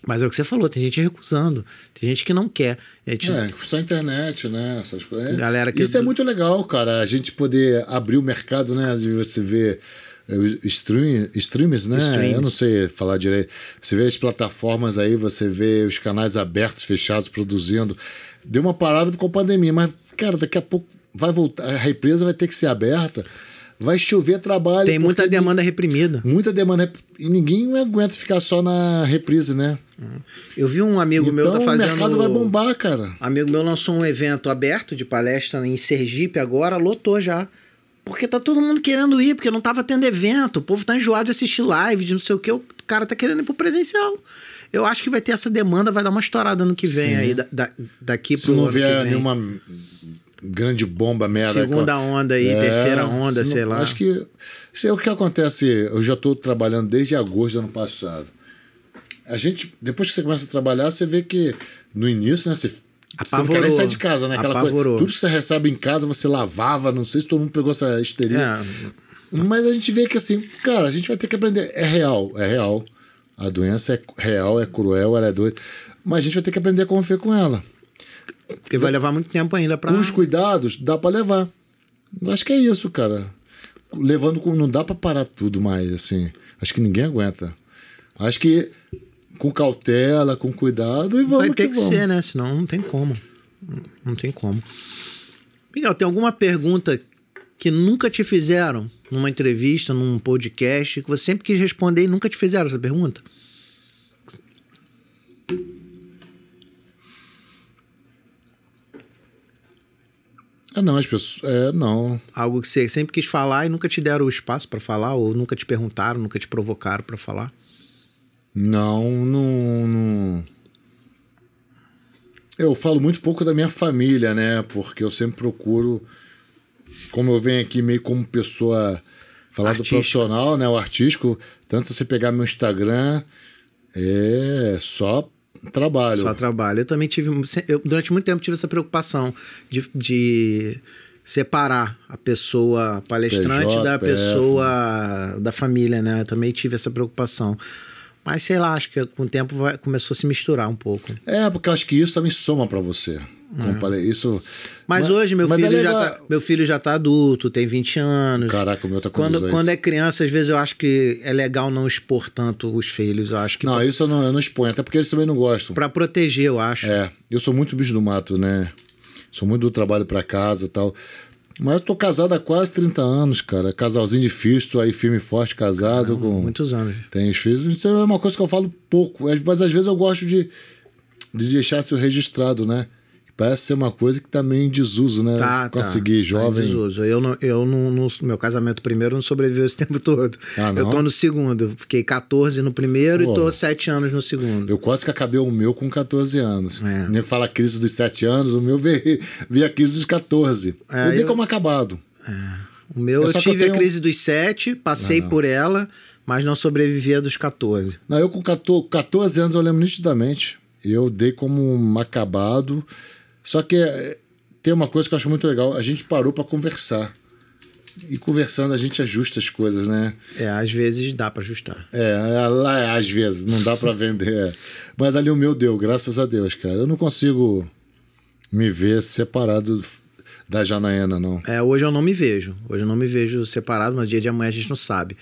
Mas é o que você falou, tem gente recusando, tem gente que não quer. A gente- É, só internet, né? Essas coisas. Galera que- Isso é muito legal, cara. A gente poder abrir o mercado, né? Vezes você vê é, os stream, streamers, né? Streams. Eu não sei falar direito. Você vê as plataformas aí, você vê os canais abertos, fechados, produzindo. Deu uma parada com a pandemia, mas, cara, daqui a pouco vai voltar, a represa vai ter que ser aberta. Vai chover trabalho. Tem muita demanda reprimida. Muita demanda. E ninguém aguenta ficar só na reprise, né? Eu vi um amigo então meu tá fazendo. o mercado vai bombar, cara. Amigo meu lançou um evento aberto de palestra em Sergipe agora, lotou já. Porque tá todo mundo querendo ir, porque não tava tendo evento. O povo tá enjoado de assistir live, de não sei o que. O cara tá querendo ir pro presencial. Eu acho que vai ter essa demanda, vai dar uma estourada no que vem Sim. aí, da, da- daqui Se pro não que vier vem. nenhuma grande bomba merda. Segunda onda aí, terceira onda, se não- sei lá. Acho que isso é o que acontece. Eu já estou trabalhando desde agosto do ano passado. A gente, depois que você começa a trabalhar, você vê que no início, né, você, você não quer sair de casa, né? Aquela Apavorou. coisa, tudo que você recebe em casa, você lavava. Não sei se todo mundo pegou essa histeria. É, Mas a gente vê que assim, cara, a gente vai ter que aprender. É real, é real. A doença é real, é cruel, ela é doida. Mas a gente vai ter que aprender a conviver com ela. Porque vai levar muito tempo ainda. Com os cuidados, dá pra levar. Acho que é isso, cara. Levando com. Não dá pra parar tudo mais, assim. Acho que ninguém aguenta. Acho que com cautela, com cuidado e vamos Vai ter que, que, vamos. ser, né? Senão não tem como. Não tem como. Miguel, tem alguma pergunta que nunca te fizeram numa entrevista, num podcast, que você sempre quis responder e nunca te fizeram essa pergunta? Ah, não, as pessoas. É, não. Algo que você sempre quis falar e nunca te deram o espaço pra falar, ou nunca te perguntaram, nunca te provocaram pra falar? Não, não, não. Eu falo muito pouco da minha família, né? Porque eu sempre procuro. Como eu venho aqui meio como pessoa. Falar Artístico. do profissional, né? O artístico. Tanto se você pegar meu Instagram, é só trabalho. Só trabalho. Eu também tive. Eu, durante muito tempo tive essa preocupação de, de separar a pessoa palestrante PJ, da PF, pessoa da família, né? Eu também tive essa preocupação. Mas sei lá, acho que com o tempo vai- começou a se misturar um pouco. É, porque eu acho que isso também soma pra você. Como falei, Isso. Mas, hoje meu mas filho, é já tá, meu filho já tá adulto, tem 20 anos. Caraca, o meu tá com Quando, 18. quando é criança, às vezes eu acho que é legal não expor tanto os filhos. Eu acho que Não, isso eu não, eu não exponho, até porque eles também não gostam. pra proteger, eu acho. É, eu sou muito bicho do mato, né? Sou muito do trabalho pra casa e tal. Mas eu tô casado há quase 30 anos, cara. Casalzinho difícil, tô aí firme e forte, casado com. Muitos anos. Tem os filhos. Isso é uma coisa que eu falo pouco. Mas às vezes eu gosto de, de deixar isso registrado, né? Parece ser uma coisa que tá meio em desuso, né? Tá, Conseguir tá, jovem. Tá desuso. eu não, eu não, no meu casamento primeiro não sobreviveu esse tempo todo. Ah, não? Eu tô no segundo. Fiquei 14 no primeiro Pô. e tô 7 anos no segundo. Eu quase que acabei o meu com 14 anos. É. Nego fala crise dos 7 anos, o meu veio, veio a crise dos 14. É, eu dei eu- como acabado. O meu É eu que eu tive tenho- a crise dos 7, passei por ela, mas não sobrevivi a dos 14. Não, eu com 14, 14 anos eu lembro nitidamente. Eu dei como um acabado. Só que é, tem uma coisa que eu acho muito legal. A gente parou pra conversar. E conversando a gente ajusta as coisas, né? É, às vezes dá pra ajustar. É, lá é, às vezes, não dá pra vender. Mas ali o meu deu, graças a Deus, cara. Eu não consigo me ver separado da Janaína, não. É, hoje eu não me vejo. Hoje eu não me vejo separado, mas dia de amanhã a gente não sabe.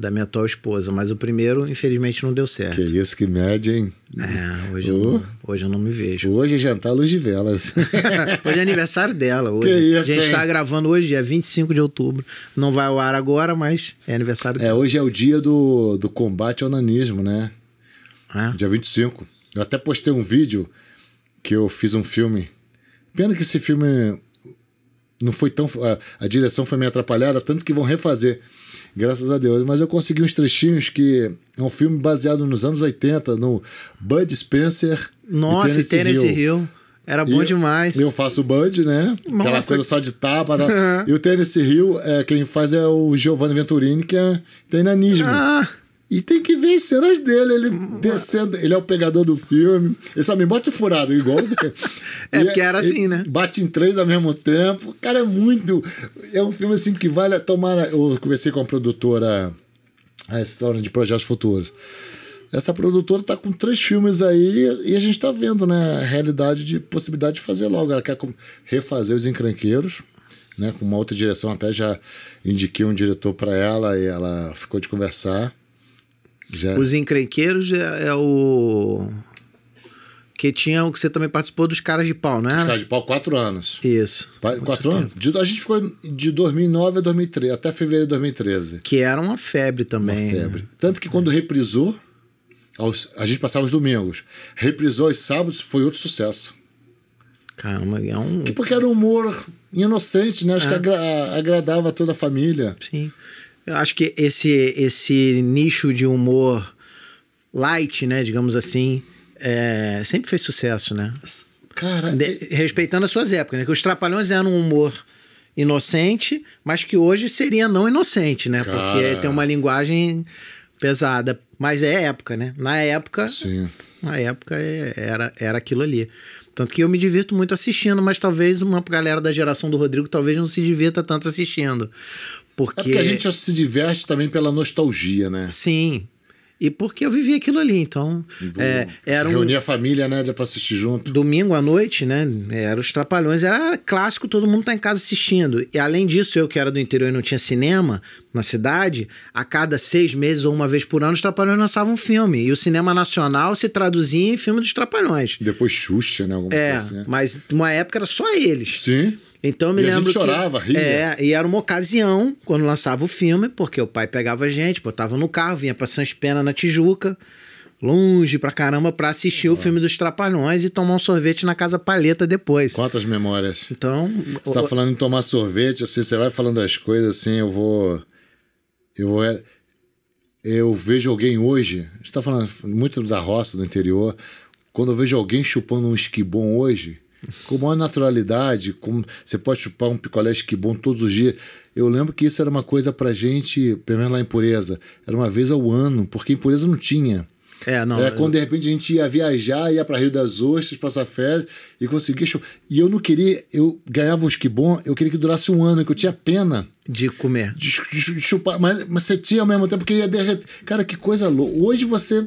Da minha atual esposa. Mas o primeiro, infelizmente, não deu certo. Que isso, que média, hein? É, hoje, eu não, hoje eu não me vejo. Hoje é jantar à luz de velas. hoje é aniversário dela. Hoje. Que isso, a gente hein? tá gravando hoje, dia 25 de outubro. Não vai ao ar agora, mas é aniversário é, dela. hoje é o dia do, do combate ao nanismo, né? É. Dia 25. Eu até postei um vídeo que eu fiz um filme. Pena que esse filme não foi tão. A, a direção foi meio atrapalhada, tanto que vão refazer. Graças a Deus. Mas eu consegui uns trechinhos que é um filme baseado nos anos 80, no Bud Spencer. Nossa, e Tennessee Hill. Era bom E demais. Eu faço o Bud, né? Aquela Nossa. coisa só de tapa. tá? e o Tennessee Hill, é, quem faz é o Giovanni Venturini, que é, tem nanismo. Ah, E tem que ver as cenas dele, ele descendo. Ele é o pegador do filme. Ele só me bota furado, igual. É, porque era assim, né? Bate em três ao mesmo tempo. Cara, é muito. É um filme assim que vale a tomar. Eu conversei com a produtora, a história de projetos futuros. Essa produtora tá com três filmes aí e a gente tá vendo, né? A realidade de possibilidade de fazer logo. Ela quer refazer os encranqueiros. né, com uma outra direção. Até já indiquei um diretor para ela e ela ficou de conversar. Já... Os Encrenqueiros é, é o. Que tinha o que você também participou dos Caras de Pau, né? Os Caras de Pau, quatro anos. Isso. Quatro anos? De, a gente ficou de 2009 a 2013, até fevereiro de 2013. Que era uma febre também. Uma febre. Tanto que quando reprisou, a gente passava os domingos. Reprisou os sábados, foi outro sucesso. Caramba, é um. Porque era um humor inocente, né? Acho é. que agra agradava toda a família. Sim. Eu acho que esse, esse nicho de humor light, né, digamos assim, é, sempre fez sucesso, né? Cara, de, respeitando as suas épocas, né? Que os Trapalhões eram um humor inocente, mas que hoje seria não inocente, né? Cara... Porque tem uma linguagem pesada. Mas é época, né? Na época. Sim. Na época é, era, era aquilo ali. Tanto que eu me divirto muito assistindo, mas talvez uma galera da geração do Rodrigo talvez não se divirta tanto assistindo. Porque... É porque a gente se diverte também pela nostalgia, né? Sim. E porque eu vivi aquilo ali, então. Do, é, era um, a família, né? para assistir junto. Domingo à noite, né? Era os Trapalhões, era clássico, todo mundo tá em casa assistindo. E além disso, eu que era do interior e não tinha cinema na cidade, a cada seis meses ou uma vez por ano, os Trapalhões lançavam um filme. E o cinema nacional se traduzia em filme dos Trapalhões. Depois Xuxa, né? Alguma é, coisa assim, né? mas uma época era só eles. Sim. Então eu me e lembro. A gente chorava, que, ria. É, e era uma ocasião quando lançava o filme, porque o pai pegava a gente, botava no carro, vinha pra Sans Pena na Tijuca, longe pra caramba, pra assistir o filme dos Trapalhões e tomar um sorvete na Casa Paleta depois. Quantas memórias. Então. Você tá falando em tomar sorvete, assim, você vai falando as coisas assim, eu vou. Eu vou. Eu vejo alguém hoje, a gente tá falando muito da roça, do interior. Quando eu vejo alguém chupando um esquibom hoje, com maior naturalidade, com, você pode chupar um picolé esquibom todos os dias. Eu lembro que isso era uma coisa pra gente, pelo menos lá em Pureza, era uma vez ao ano, porque em Pureza não tinha. É, não. Era quando de repente a gente ia viajar, ia para Rio das Ostras, passar férias e conseguia. E eu não queria, eu ganhava um esquibom, eu queria que durasse um ano, que eu tinha pena. De comer. De, de, de chupar, mas, mas você tinha ao mesmo tempo, porque ia derreter. Cara, que coisa louca. Hoje você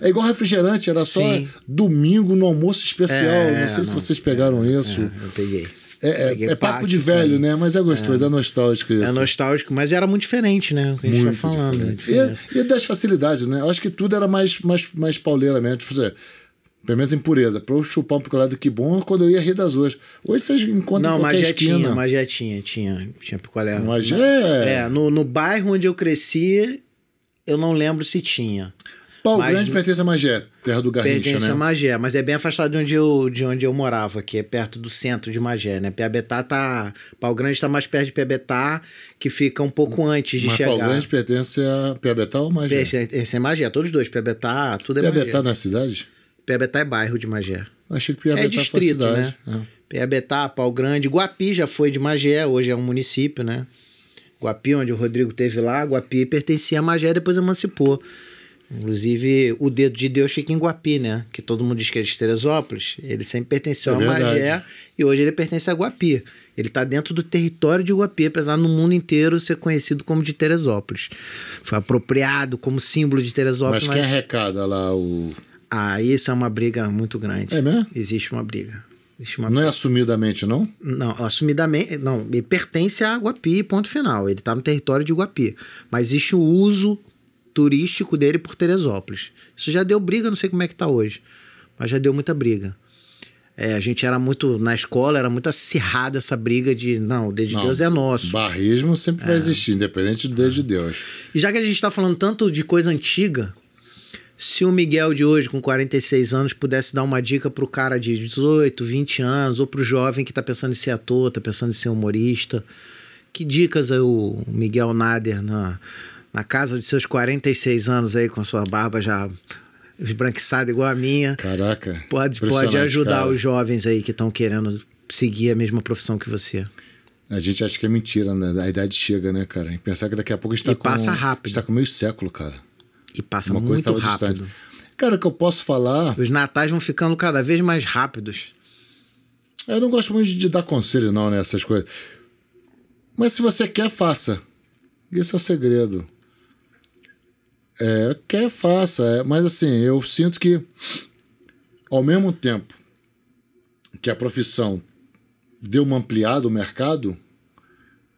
é igual refrigerante, era só Sim. domingo no almoço especial. É, não sei não. se vocês pegaram isso. É, eu peguei. É, é, é papo de velho, né? Mas é gostoso, é, é nostálgico isso. É nostálgico, mas era muito diferente, né? O que a gente muito tá falando. E, e, das facilidades, né? Eu acho que tudo era mais, mais, mais pauleira mesmo. Tipo, você, pelo menos em pureza. Pra eu chupar um picolé que bom quando eu ia rir das hoje. Hoje vocês encontram Não, mas já esquina. tinha, mas já tinha, tinha, tinha picolé. Mas é... É, no, no bairro onde eu cresci, eu não lembro se tinha. Pau mas, Grande pertence a Magé, terra do Garrincha, pertence né? a Magé, mas é bem afastado de onde, eu, de onde eu morava, que é perto do centro de Magé, né? Piabetá tá... Pau Grande tá mais perto de Piabetá, que fica um pouco antes de mas chegar. Pau Grande pertence a Piabetá ou Magé? Esse é Magé, todos dois. Piabetá, tudo é Piabetá Magé. Piabetá na cidade? Piabetá é bairro de Magé. Achei que Piabetá é distrito, cidade. né? É. Piabetá, Pau Grande. Guapi já foi de Magé, hoje é um município, né? Guapi, onde o Rodrigo teve lá, Guapi pertencia a Magé, depois emancipou. Inclusive, o dedo de Deus fica em Guapi, né? Que todo mundo diz que é de Teresópolis. Ele sempre pertenceu é a Magé e hoje ele pertence a Guapi. Ele está dentro do território de Guapi, apesar no mundo inteiro ser conhecido como de Teresópolis. Foi apropriado como símbolo de Teresópolis. Mas quem mas... arrecada lá o. Ah, isso é uma briga muito grande. É mesmo? Existe uma briga. Uma não é assumidamente, não? Não, assumidamente. Não, ele pertence a Guapi, ponto final. Ele está no território de Guapi. Mas existe o uso turístico dele por Teresópolis. Isso já deu briga, não sei como é que tá hoje, mas já deu muita briga. É, a gente era muito, na escola, era muito acirrada essa briga de, não, o dedo de não, Deus é nosso. Barrismo sempre é. vai existir, independente do dedo de Deus. E já que a gente está falando tanto de coisa antiga, se o Miguel de hoje, com 46 anos, pudesse dar uma dica pro cara de 18, 20 anos, ou pro jovem que tá pensando em ser ator, tá pensando em ser humorista, que dicas o Miguel Nader na, na casa de seus 46 anos aí, com sua barba já esbranquiçada igual a minha. Caraca. Pode, pode ajudar cara. os jovens aí que estão querendo seguir a mesma profissão que você. A gente acha que é mentira, né? A idade chega, né, cara? E pensar que daqui a pouco a gente tá e com. passa rápido. está com meio século, cara. E passa Uma muito coisa rápido. Distante. Cara, o que eu posso falar. Os natais vão ficando cada vez mais rápidos. Eu não gosto muito de dar conselho, não, né? Essas coisas. Mas se você quer, faça. Esse é o segredo. É, quer, faça. É, mas assim, eu sinto que, ao mesmo tempo que a profissão deu uma ampliada o mercado,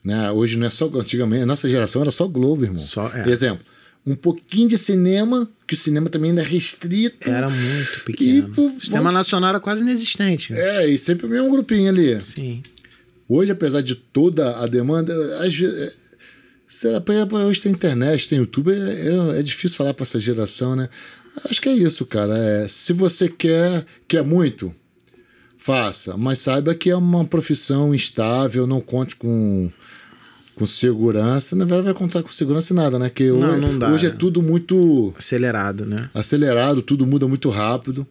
Né? Hoje não é só. Antigamente, a nossa geração era só Globo, irmão. Só, é. Exemplo. Um pouquinho de cinema, que o cinema também ainda é restrito. Era muito pequeno. pô, o sistema nacional era quase inexistente. É, e sempre o mesmo grupinho ali. Sim. Hoje, apesar de toda a demanda, às vezes. Hoje tem internet, tem YouTube, é, é- é difícil falar para essa geração, né? Acho que é isso, cara. É, se você quer, quer muito, faça. Mas saiba que é uma profissão instável, não conte com, com segurança. Na verdade, vai contar com segurança e nada, né? Que Não, hoje, não dá, hoje é é. tudo muito Acelerado, né? acelerado, tudo muda muito rápido.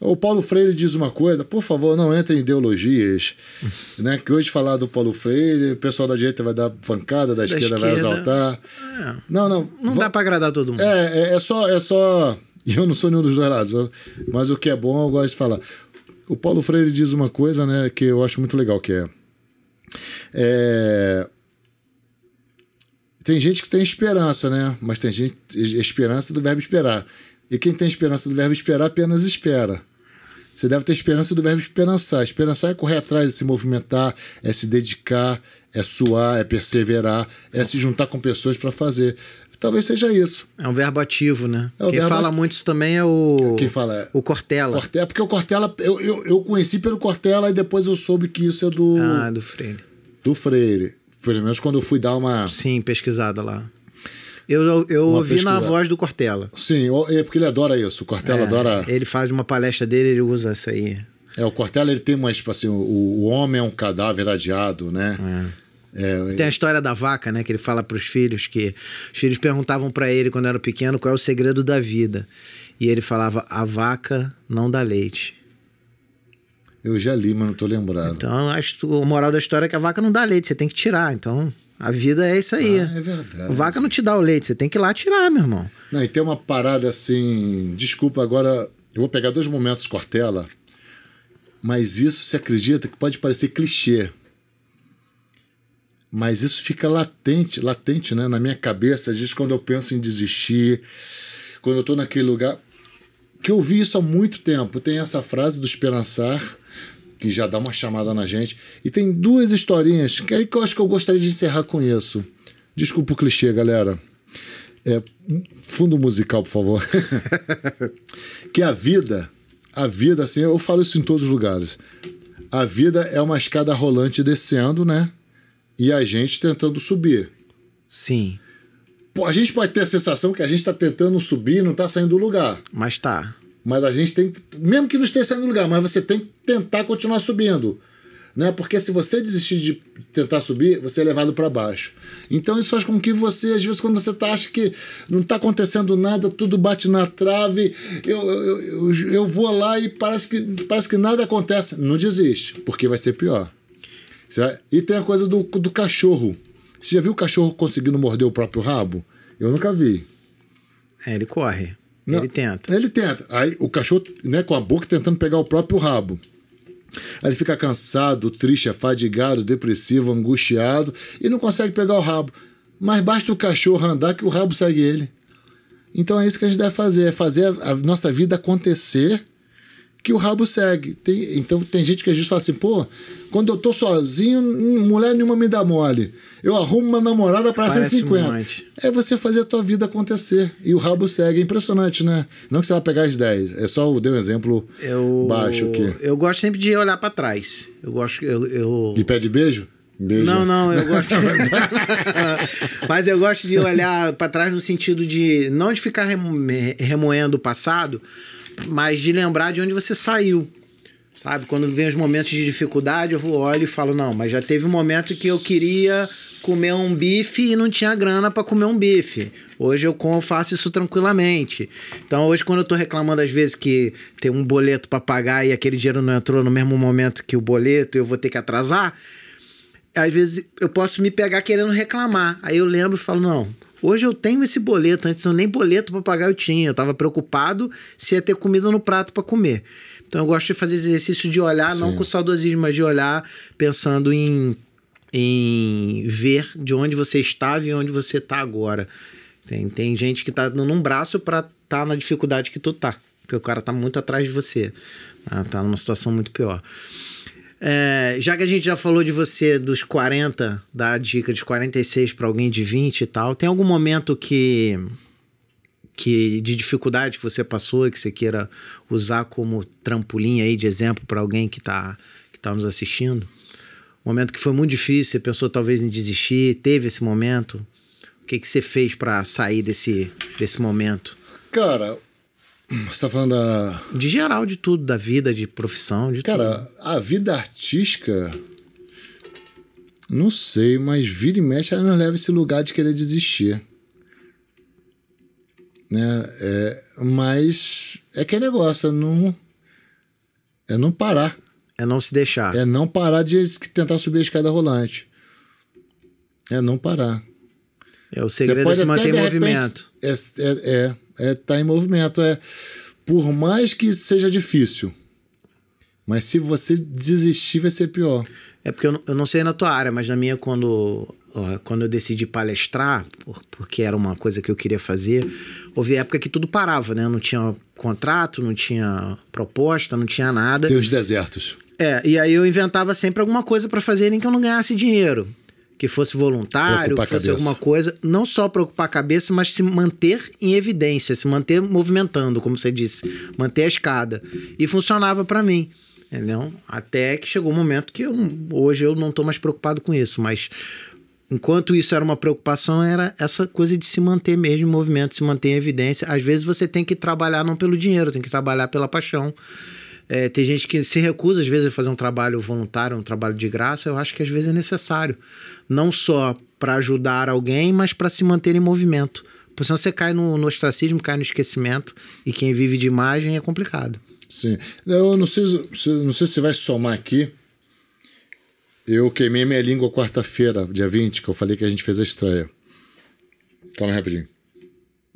O Paulo Freire diz uma coisa, por favor, não entre em ideologias, né? Que hoje falar do Paulo Freire, o pessoal da direita vai dar pancada, da, esquerda, vai esquerda, exaltar. É. Não, não. Não dá pra agradar todo mundo. É, é, é só, é só. E eu não sou nenhum dos dois lados, mas o que é bom eu gosto de falar. O Paulo Freire diz uma coisa, né, que eu acho muito legal, que é, é tem gente que tem esperança, né? Mas tem gente esperança do verbo esperar. E quem tem esperança do verbo esperar apenas espera. Você deve ter esperança do verbo esperançar. Esperançar é correr atrás, é se movimentar, é se dedicar, é suar, é perseverar, é se juntar com pessoas para fazer. Talvez seja isso. É um verbo ativo, né? É Quem fala muito isso também é o. Quem fala é- O Cortella. Cortella, porque o Cortella, eu, eu, eu conheci pelo Cortella e depois eu soube que isso é do, Ah, do Freire. do Freire. Pelo menos quando eu fui dar uma. Sim, pesquisada lá. Eu, eu, ouvi na pesquisada. voz do Cortella. Sim, é porque ele adora isso. O Cortella É, adora. Ele faz uma palestra dele, ele usa essa aí. É, o Cortella ele tem uma, tipo assim, o, o homem é um cadáver adiado, né? É, Tem a história da vaca, né? Que ele fala pros filhos que os filhos perguntavam pra ele quando era pequeno qual é o segredo da vida. E ele falava: a vaca não dá leite. eu já li, mas não tô lembrado. Então, a moral da história é que a vaca não dá leite, você tem que tirar. Então, a vida é isso aí. Ah, é verdade. Vaca não te dá o leite, você tem que ir lá tirar, meu irmão. Não, e tem uma parada assim. Desculpa, agora eu vou pegar dois momentos Cortella, mas isso se acredita que pode parecer clichê. Mas isso fica latente, latente, né, na minha cabeça, às vezes quando eu penso em desistir, quando eu tô naquele lugar. Que eu vi isso há muito tempo. Tem essa frase do esperançar, que já dá uma chamada na gente. E tem duas historinhas que aí que eu acho que eu gostaria de encerrar com isso. Desculpa o clichê, galera. É, fundo musical, por favor. que a vida, a vida, assim, eu falo isso em todos os lugares. A vida é uma escada rolante descendo, né? E a gente tentando subir. Sim, Pô, a gente pode ter a sensação que a gente está tentando subir e não está saindo do lugar. mas tá. Mas a gente tem. que- Mesmo que não esteja saindo do lugar, mas você tem que tentar continuar subindo. Né? Porque se você desistir de tentar subir, você é levado para baixo. Então isso faz com que você, às vezes, quando você tá, acha que não está acontecendo nada, tudo bate na trave, eu, eu, eu, eu vou lá e parece que, parece que nada acontece. Não desiste, porque vai ser pior. E tem a coisa do, do cachorro. Você já viu o cachorro conseguindo morder o próprio rabo? Eu nunca vi. É, ele corre. Não, Ele tenta. Ele tenta. Aí o cachorro, né, com a boca tentando pegar o próprio rabo. Aí ele fica cansado, triste, afadigado, depressivo, angustiado e não consegue pegar o rabo. Mas basta o cachorro andar que o rabo segue ele. Então é isso que a gente deve fazer, é fazer a, a nossa vida acontecer que o rabo segue. Tem- então tem gente que às vezes fala assim, pô, quando eu tô sozinho, mulher nenhuma me dá mole. Eu arrumo uma namorada para Parece 150. um. É você fazer a tua vida acontecer. E o rabo segue. É impressionante, né? Não que você vai pegar as 10. É só eu dei um exemplo Eu, baixo aqui. eu gosto sempre de olhar pra trás. Eu gosto. Eu, eu... E pede beijo? Beijo. Não, não, eu gosto. Mas eu gosto de olhar pra trás no sentido de não de ficar remo- remoendo o passado, mas de lembrar de onde você saiu. Sabe? Quando vem os momentos de dificuldade, eu olho e falo: não, mas já teve um momento que eu queria comer um bife e não tinha grana pra comer um bife. Hoje eu faço isso tranquilamente. Então, hoje, quando eu tô reclamando, às vezes, que tem um boleto pra pagar e aquele dinheiro não entrou no mesmo momento que o boleto eu vou ter que atrasar, às vezes eu posso me pegar querendo reclamar. Aí eu lembro e falo: não, hoje eu tenho esse boleto. Antes eu nem boleto para pagar eu tinha. Eu tava preocupado se ia ter comida no prato para comer. Então eu gosto de fazer exercício de olhar, não Sim. com saudosismo, mas de olhar pensando em, em ver de onde você estava e onde você tá agora. Tem, tem gente que tá dando um braço para tá na dificuldade que tu tá. Porque o cara tá muito atrás de você. Ah, Tá numa situação muito pior. É, já que a gente já falou de você dos 40, dá a dica de 46 para alguém de 20 e tal, tem algum momento que que de dificuldade que você passou que você queira usar como trampolim aí de exemplo para alguém que está que tá nos assistindo? Um momento que foi muito difícil, você pensou talvez em desistir, teve esse momento? O que, que você fez para sair desse, desse momento? Cara, você está falando da. De geral, de tudo, da vida, de profissão, de Cara, tudo. a vida artística. Não sei, mas vira e mexe, ela nos leva a esse lugar de querer desistir. Né? É, mas é que é negócio, é não. É não parar. É não se deixar. É não parar de tentar subir a escada rolante. É não parar. É, o segredo é se manter em movimento. É, é, é, é tá em movimento. É por mais que seja difícil. Mas se você desistir, vai ser pior. É porque eu, eu não sei na tua área, mas na minha, quando, quando eu decidi palestrar, por, porque era uma coisa que eu queria fazer, houve época que tudo parava, né? Não tinha contrato, não tinha proposta, não tinha nada. Tem os desertos. É, e aí eu inventava sempre alguma coisa para fazer nem que eu não ganhasse dinheiro. Que fosse voluntário, que fosse alguma coisa. Não só para ocupar a cabeça, mas se manter em evidência, se manter movimentando, como você disse, manter a escada. E funcionava para mim. Entendeu? Até que chegou um momento que eu, hoje eu não tô mais preocupado com isso, mas enquanto isso era uma preocupação, era essa coisa de se manter mesmo em movimento, se manter em evidência. Às vezes você tem que trabalhar não pelo dinheiro, tem que trabalhar pela paixão. É, tem gente que se recusa, às vezes, a fazer um trabalho voluntário, um trabalho de graça. Eu acho que às vezes é necessário. Não só para ajudar alguém, mas para se manter em movimento. Porque senão você cai no, no ostracismo, cai no esquecimento. E quem vive de imagem é complicado. Sim. Eu não sei, não sei se vai somar aqui. Eu queimei minha língua quarta-feira, dia 20, que eu falei que a gente fez a estreia. Calma rapidinho.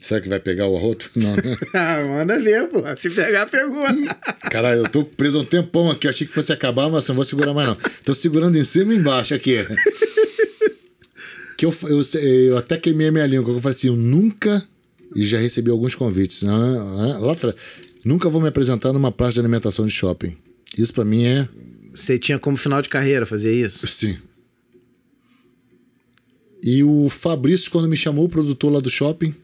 Será que vai pegar o arroto? Não, né? ah, manda ver, pô. Se pegar, pegou. Caralho, eu tô preso um tempão aqui. Achei que fosse acabar, mas não vou segurar mais, não. Tô segurando em cima e embaixo aqui. que eu, eu, eu até queimei a minha língua. Eu falei assim, eu nunca. E já recebi alguns convites. Não, lá atrás. Nunca vou me apresentar numa praça de alimentação de shopping. Isso para mim é. Você tinha como final de carreira fazer isso? Sim. E o Fabrício, quando me chamou, o produtor lá do shopping,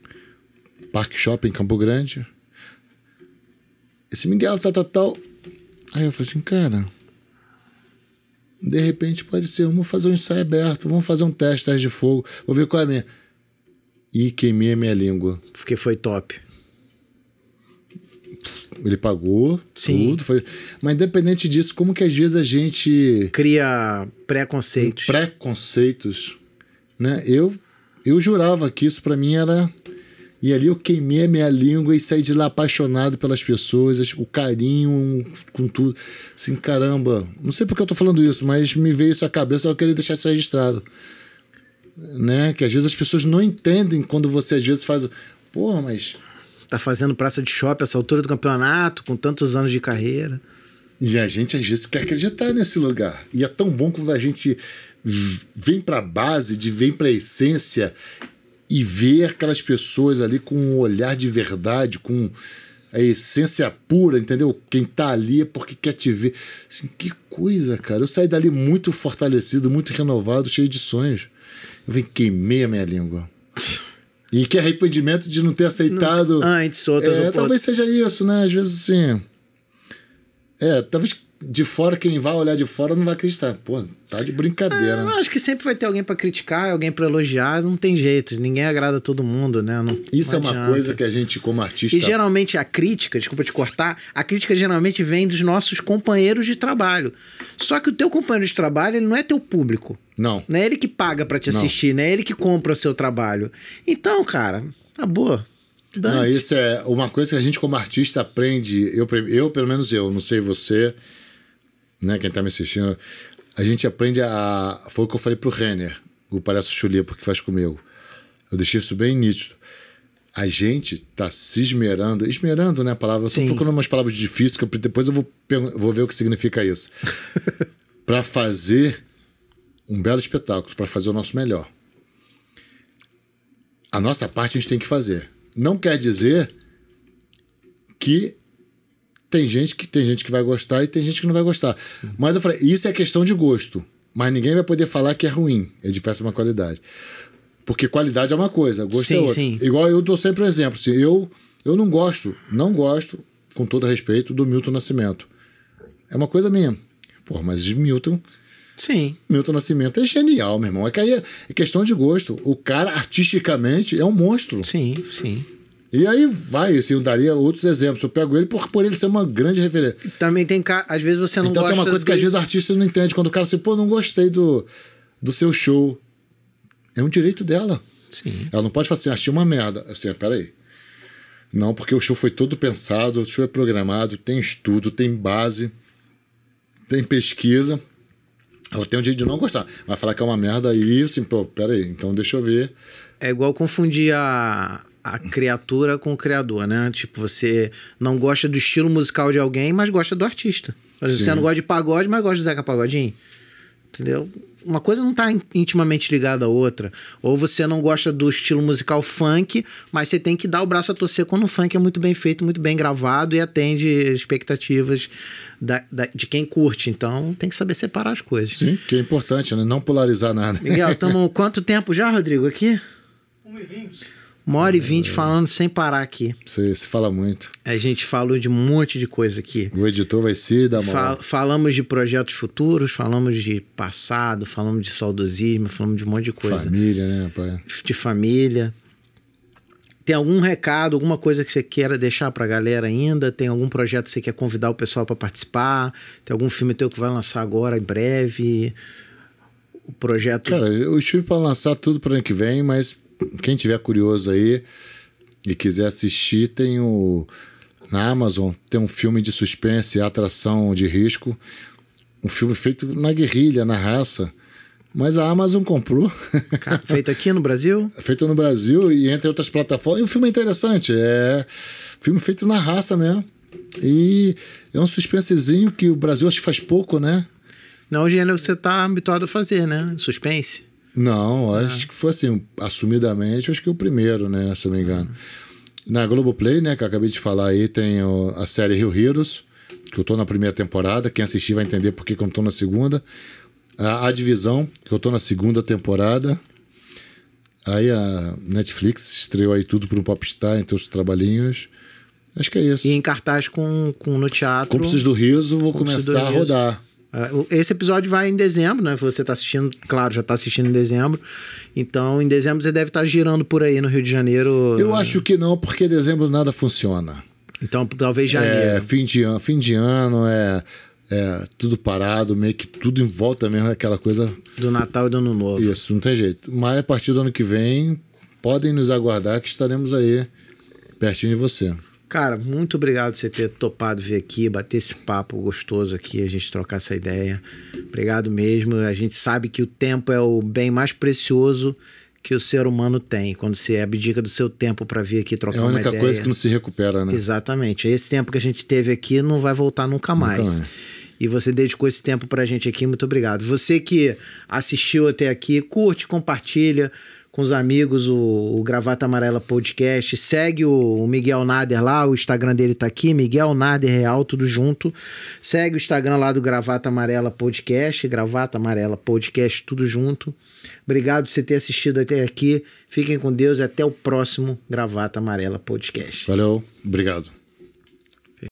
Parque Shopping Campo Grande. Esse Miguel, tal, tal, tal. Aí eu falei assim, cara. De repente pode ser, vamos fazer um ensaio aberto, vamos fazer um teste, teste de fogo, vou ver qual é a minha. E queimei a minha língua. Porque foi top. Ele pagou Sim. tudo. Foi... Mas independente disso, como que às vezes a gente. Cria preconceitos. Preconceitos. Né? Eu, eu jurava que isso para mim era e ali eu queimei a minha língua e saí de lá apaixonado pelas pessoas, o carinho com tudo. Assim, caramba, não sei porque eu tô falando isso, mas me veio isso à cabeça, eu queria deixar isso registrado. Né? Que às vezes as pessoas não entendem quando você às vezes faz. Porra, mas. Tá fazendo praça de shopping essa altura do campeonato, com tantos anos de carreira. E a gente às vezes quer acreditar nesse lugar. E é tão bom quando a gente vem para a base, de vem para a essência e ver aquelas pessoas ali com um olhar de verdade, com a essência pura, entendeu? Quem tá ali é porque quer te ver. Assim, que coisa, cara. Eu saí dali muito fortalecido, muito renovado, cheio de sonhos. Eu vim queimei a minha língua. E que arrependimento de não ter aceitado. Antes, outras é, Talvez seja isso, né? Às vezes assim. É, talvez de fora, quem vai olhar de fora não vai acreditar. Pô, tá de brincadeira. Ah, acho que sempre vai ter alguém para criticar, alguém para elogiar, não tem jeito. Ninguém agrada todo mundo, né? Não, Isso não é uma coisa que a gente, como artista. E geralmente a crítica, desculpa te cortar, a crítica geralmente vem dos nossos companheiros de trabalho. Só que o teu companheiro de trabalho, ele não é teu público. Não. Não é ele que paga para te assistir, não. não é ele que compra o seu trabalho. Então, cara, tá boa. Não, isso é uma coisa que a gente, como artista, aprende. Eu, eu pelo menos eu, não sei você né, quem tá me assistindo, a gente aprende a. Foi o que eu falei pro Renner, o palhaço Chulipo que faz comigo. Eu deixei isso bem nítido. A gente tá se esmerando, esmerando, né, a palavra? Eu tô procurando umas palavras difíceis, que depois eu vou, vou ver o que significa isso. para fazer um belo espetáculo, para fazer o nosso melhor. A nossa parte a gente tem que fazer. Não quer dizer que tem gente que tem gente que vai gostar e tem gente que não vai gostar. Sim. Mas eu falei, isso é questão de gosto. Mas ninguém vai poder falar que é ruim, é de péssima qualidade. Porque qualidade é uma coisa, gosto sim, é outra. Sim. Igual eu dou sempre um exemplo. Assim, eu, eu não gosto, não gosto, com todo respeito, do Milton Nascimento. É uma coisa minha. Pô, mas Milton. Sim. Milton Nascimento é genial, meu irmão. É que aí é questão de gosto. O cara, artisticamente, é um monstro. Sim, sim. E aí vai, assim, eu daria outros exemplos. Eu pego ele por, por ele ser uma grande referência. Também tem, às vezes você não então, gosta... Então tem uma coisa que às vezes artista não entende. Quando o cara assim, pô, não gostei do, do seu show. É um direito dela. Sim. Ela não pode falar assim, achei uma merda. Assim, peraí. Não, porque o show foi todo pensado, o show é programado, tem estudo, tem base, tem pesquisa. Ela tem um jeito de não gostar. Vai falar que é uma merda aí, assim, pô, peraí, então deixa eu ver. É igual confundir a, a criatura com o criador, né? Tipo, você não gosta do estilo musical de alguém, mas gosta do artista. Exemplo, você não gosta de pagode, mas gosta de Zeca Pagodinho. Entendeu? Uma coisa não está intimamente ligada à outra. Ou você não gosta do estilo musical funk, mas você tem que dar o braço a torcer quando o funk é muito bem feito, muito bem gravado e atende expectativas da, da, de quem curte. Então tem que saber separar as coisas. Sim, que é importante, né? Não polarizar nada. Miguel, estamos quanto tempo já, Rodrigo, aqui? 1h20. Uma hora e vinte falando sem parar aqui. Você se fala muito. A gente falou de um monte de coisa aqui. O editor vai se dar uma. Fal falamos de projetos futuros, falamos de passado, falamos de saudosismo, falamos de um monte de coisa. Família, né, pai? De família. Tem algum recado, alguma coisa que você queira deixar pra galera ainda? Tem algum projeto que você quer convidar o pessoal para participar? Tem algum filme teu que vai lançar agora em breve? O projeto. Cara, eu estive para lançar tudo para ano que vem, mas quem tiver curioso aí e quiser assistir, tem o. Na Amazon tem um filme de suspense e atração de risco. Um filme feito na guerrilha, na raça. Mas a Amazon comprou. feito aqui no Brasil? feito no Brasil e entre outras plataformas. E o filme é interessante. É filme feito na raça mesmo. E é um suspensezinho que o Brasil acho que faz pouco, né? Não é o gênero que você está habituado a fazer, né? Suspense. Não, acho que foi assim, assumidamente, acho que o primeiro, né, se eu não me engano. Na Globoplay, né, que eu acabei de falar aí, tem a série Rio Heroes, que eu tô na primeira temporada. Quem assistir vai entender por que, eu não tô na segunda. A, a Divisão, que eu tô na segunda temporada. Aí a Netflix estreou aí tudo para um Popstar, entre os trabalhinhos. Acho que é isso. E em cartaz com, com no teatro. Cúmplices do Riso, vou começar a rodar. É, esse episódio vai em dezembro, né? Você está assistindo, claro, já está assistindo em dezembro. Então, em dezembro você deve estar tá girando por aí no Rio de Janeiro. Eu acho que não, porque dezembro nada funciona. Então, talvez janeiro. É, fim de ano, fim de ano é, é tudo parado, meio que tudo em volta mesmo, aquela coisa. Do Natal e do Ano Novo. Isso, não tem jeito. Mas a partir do ano que vem, podem nos aguardar que estaremos aí pertinho de você. Cara, muito obrigado por você ter topado vir aqui, bater esse papo gostoso aqui, a gente trocar essa ideia. Obrigado mesmo. A gente sabe que o tempo é o bem mais precioso que o ser humano tem. Quando você abdica do seu tempo para vir aqui trocar uma ideia. É a única coisa que não se recupera, né? Exatamente. Esse tempo que a gente teve aqui não vai voltar nunca mais. Nunca mais. E você dedicou esse tempo pra gente aqui, muito obrigado. Você que assistiu até aqui, curte, compartilha com os amigos o, o Gravata Amarela Podcast. Segue o, o, Miguel Nader lá, o Instagram dele tá aqui, Miguel Nader Real, tudo junto. Segue o Instagram lá do Gravata Amarela Podcast, Gravata Amarela Podcast, tudo junto. Obrigado por você ter assistido até aqui. Fiquem com Deus e até o próximo Gravata Amarela Podcast. Valeu, obrigado.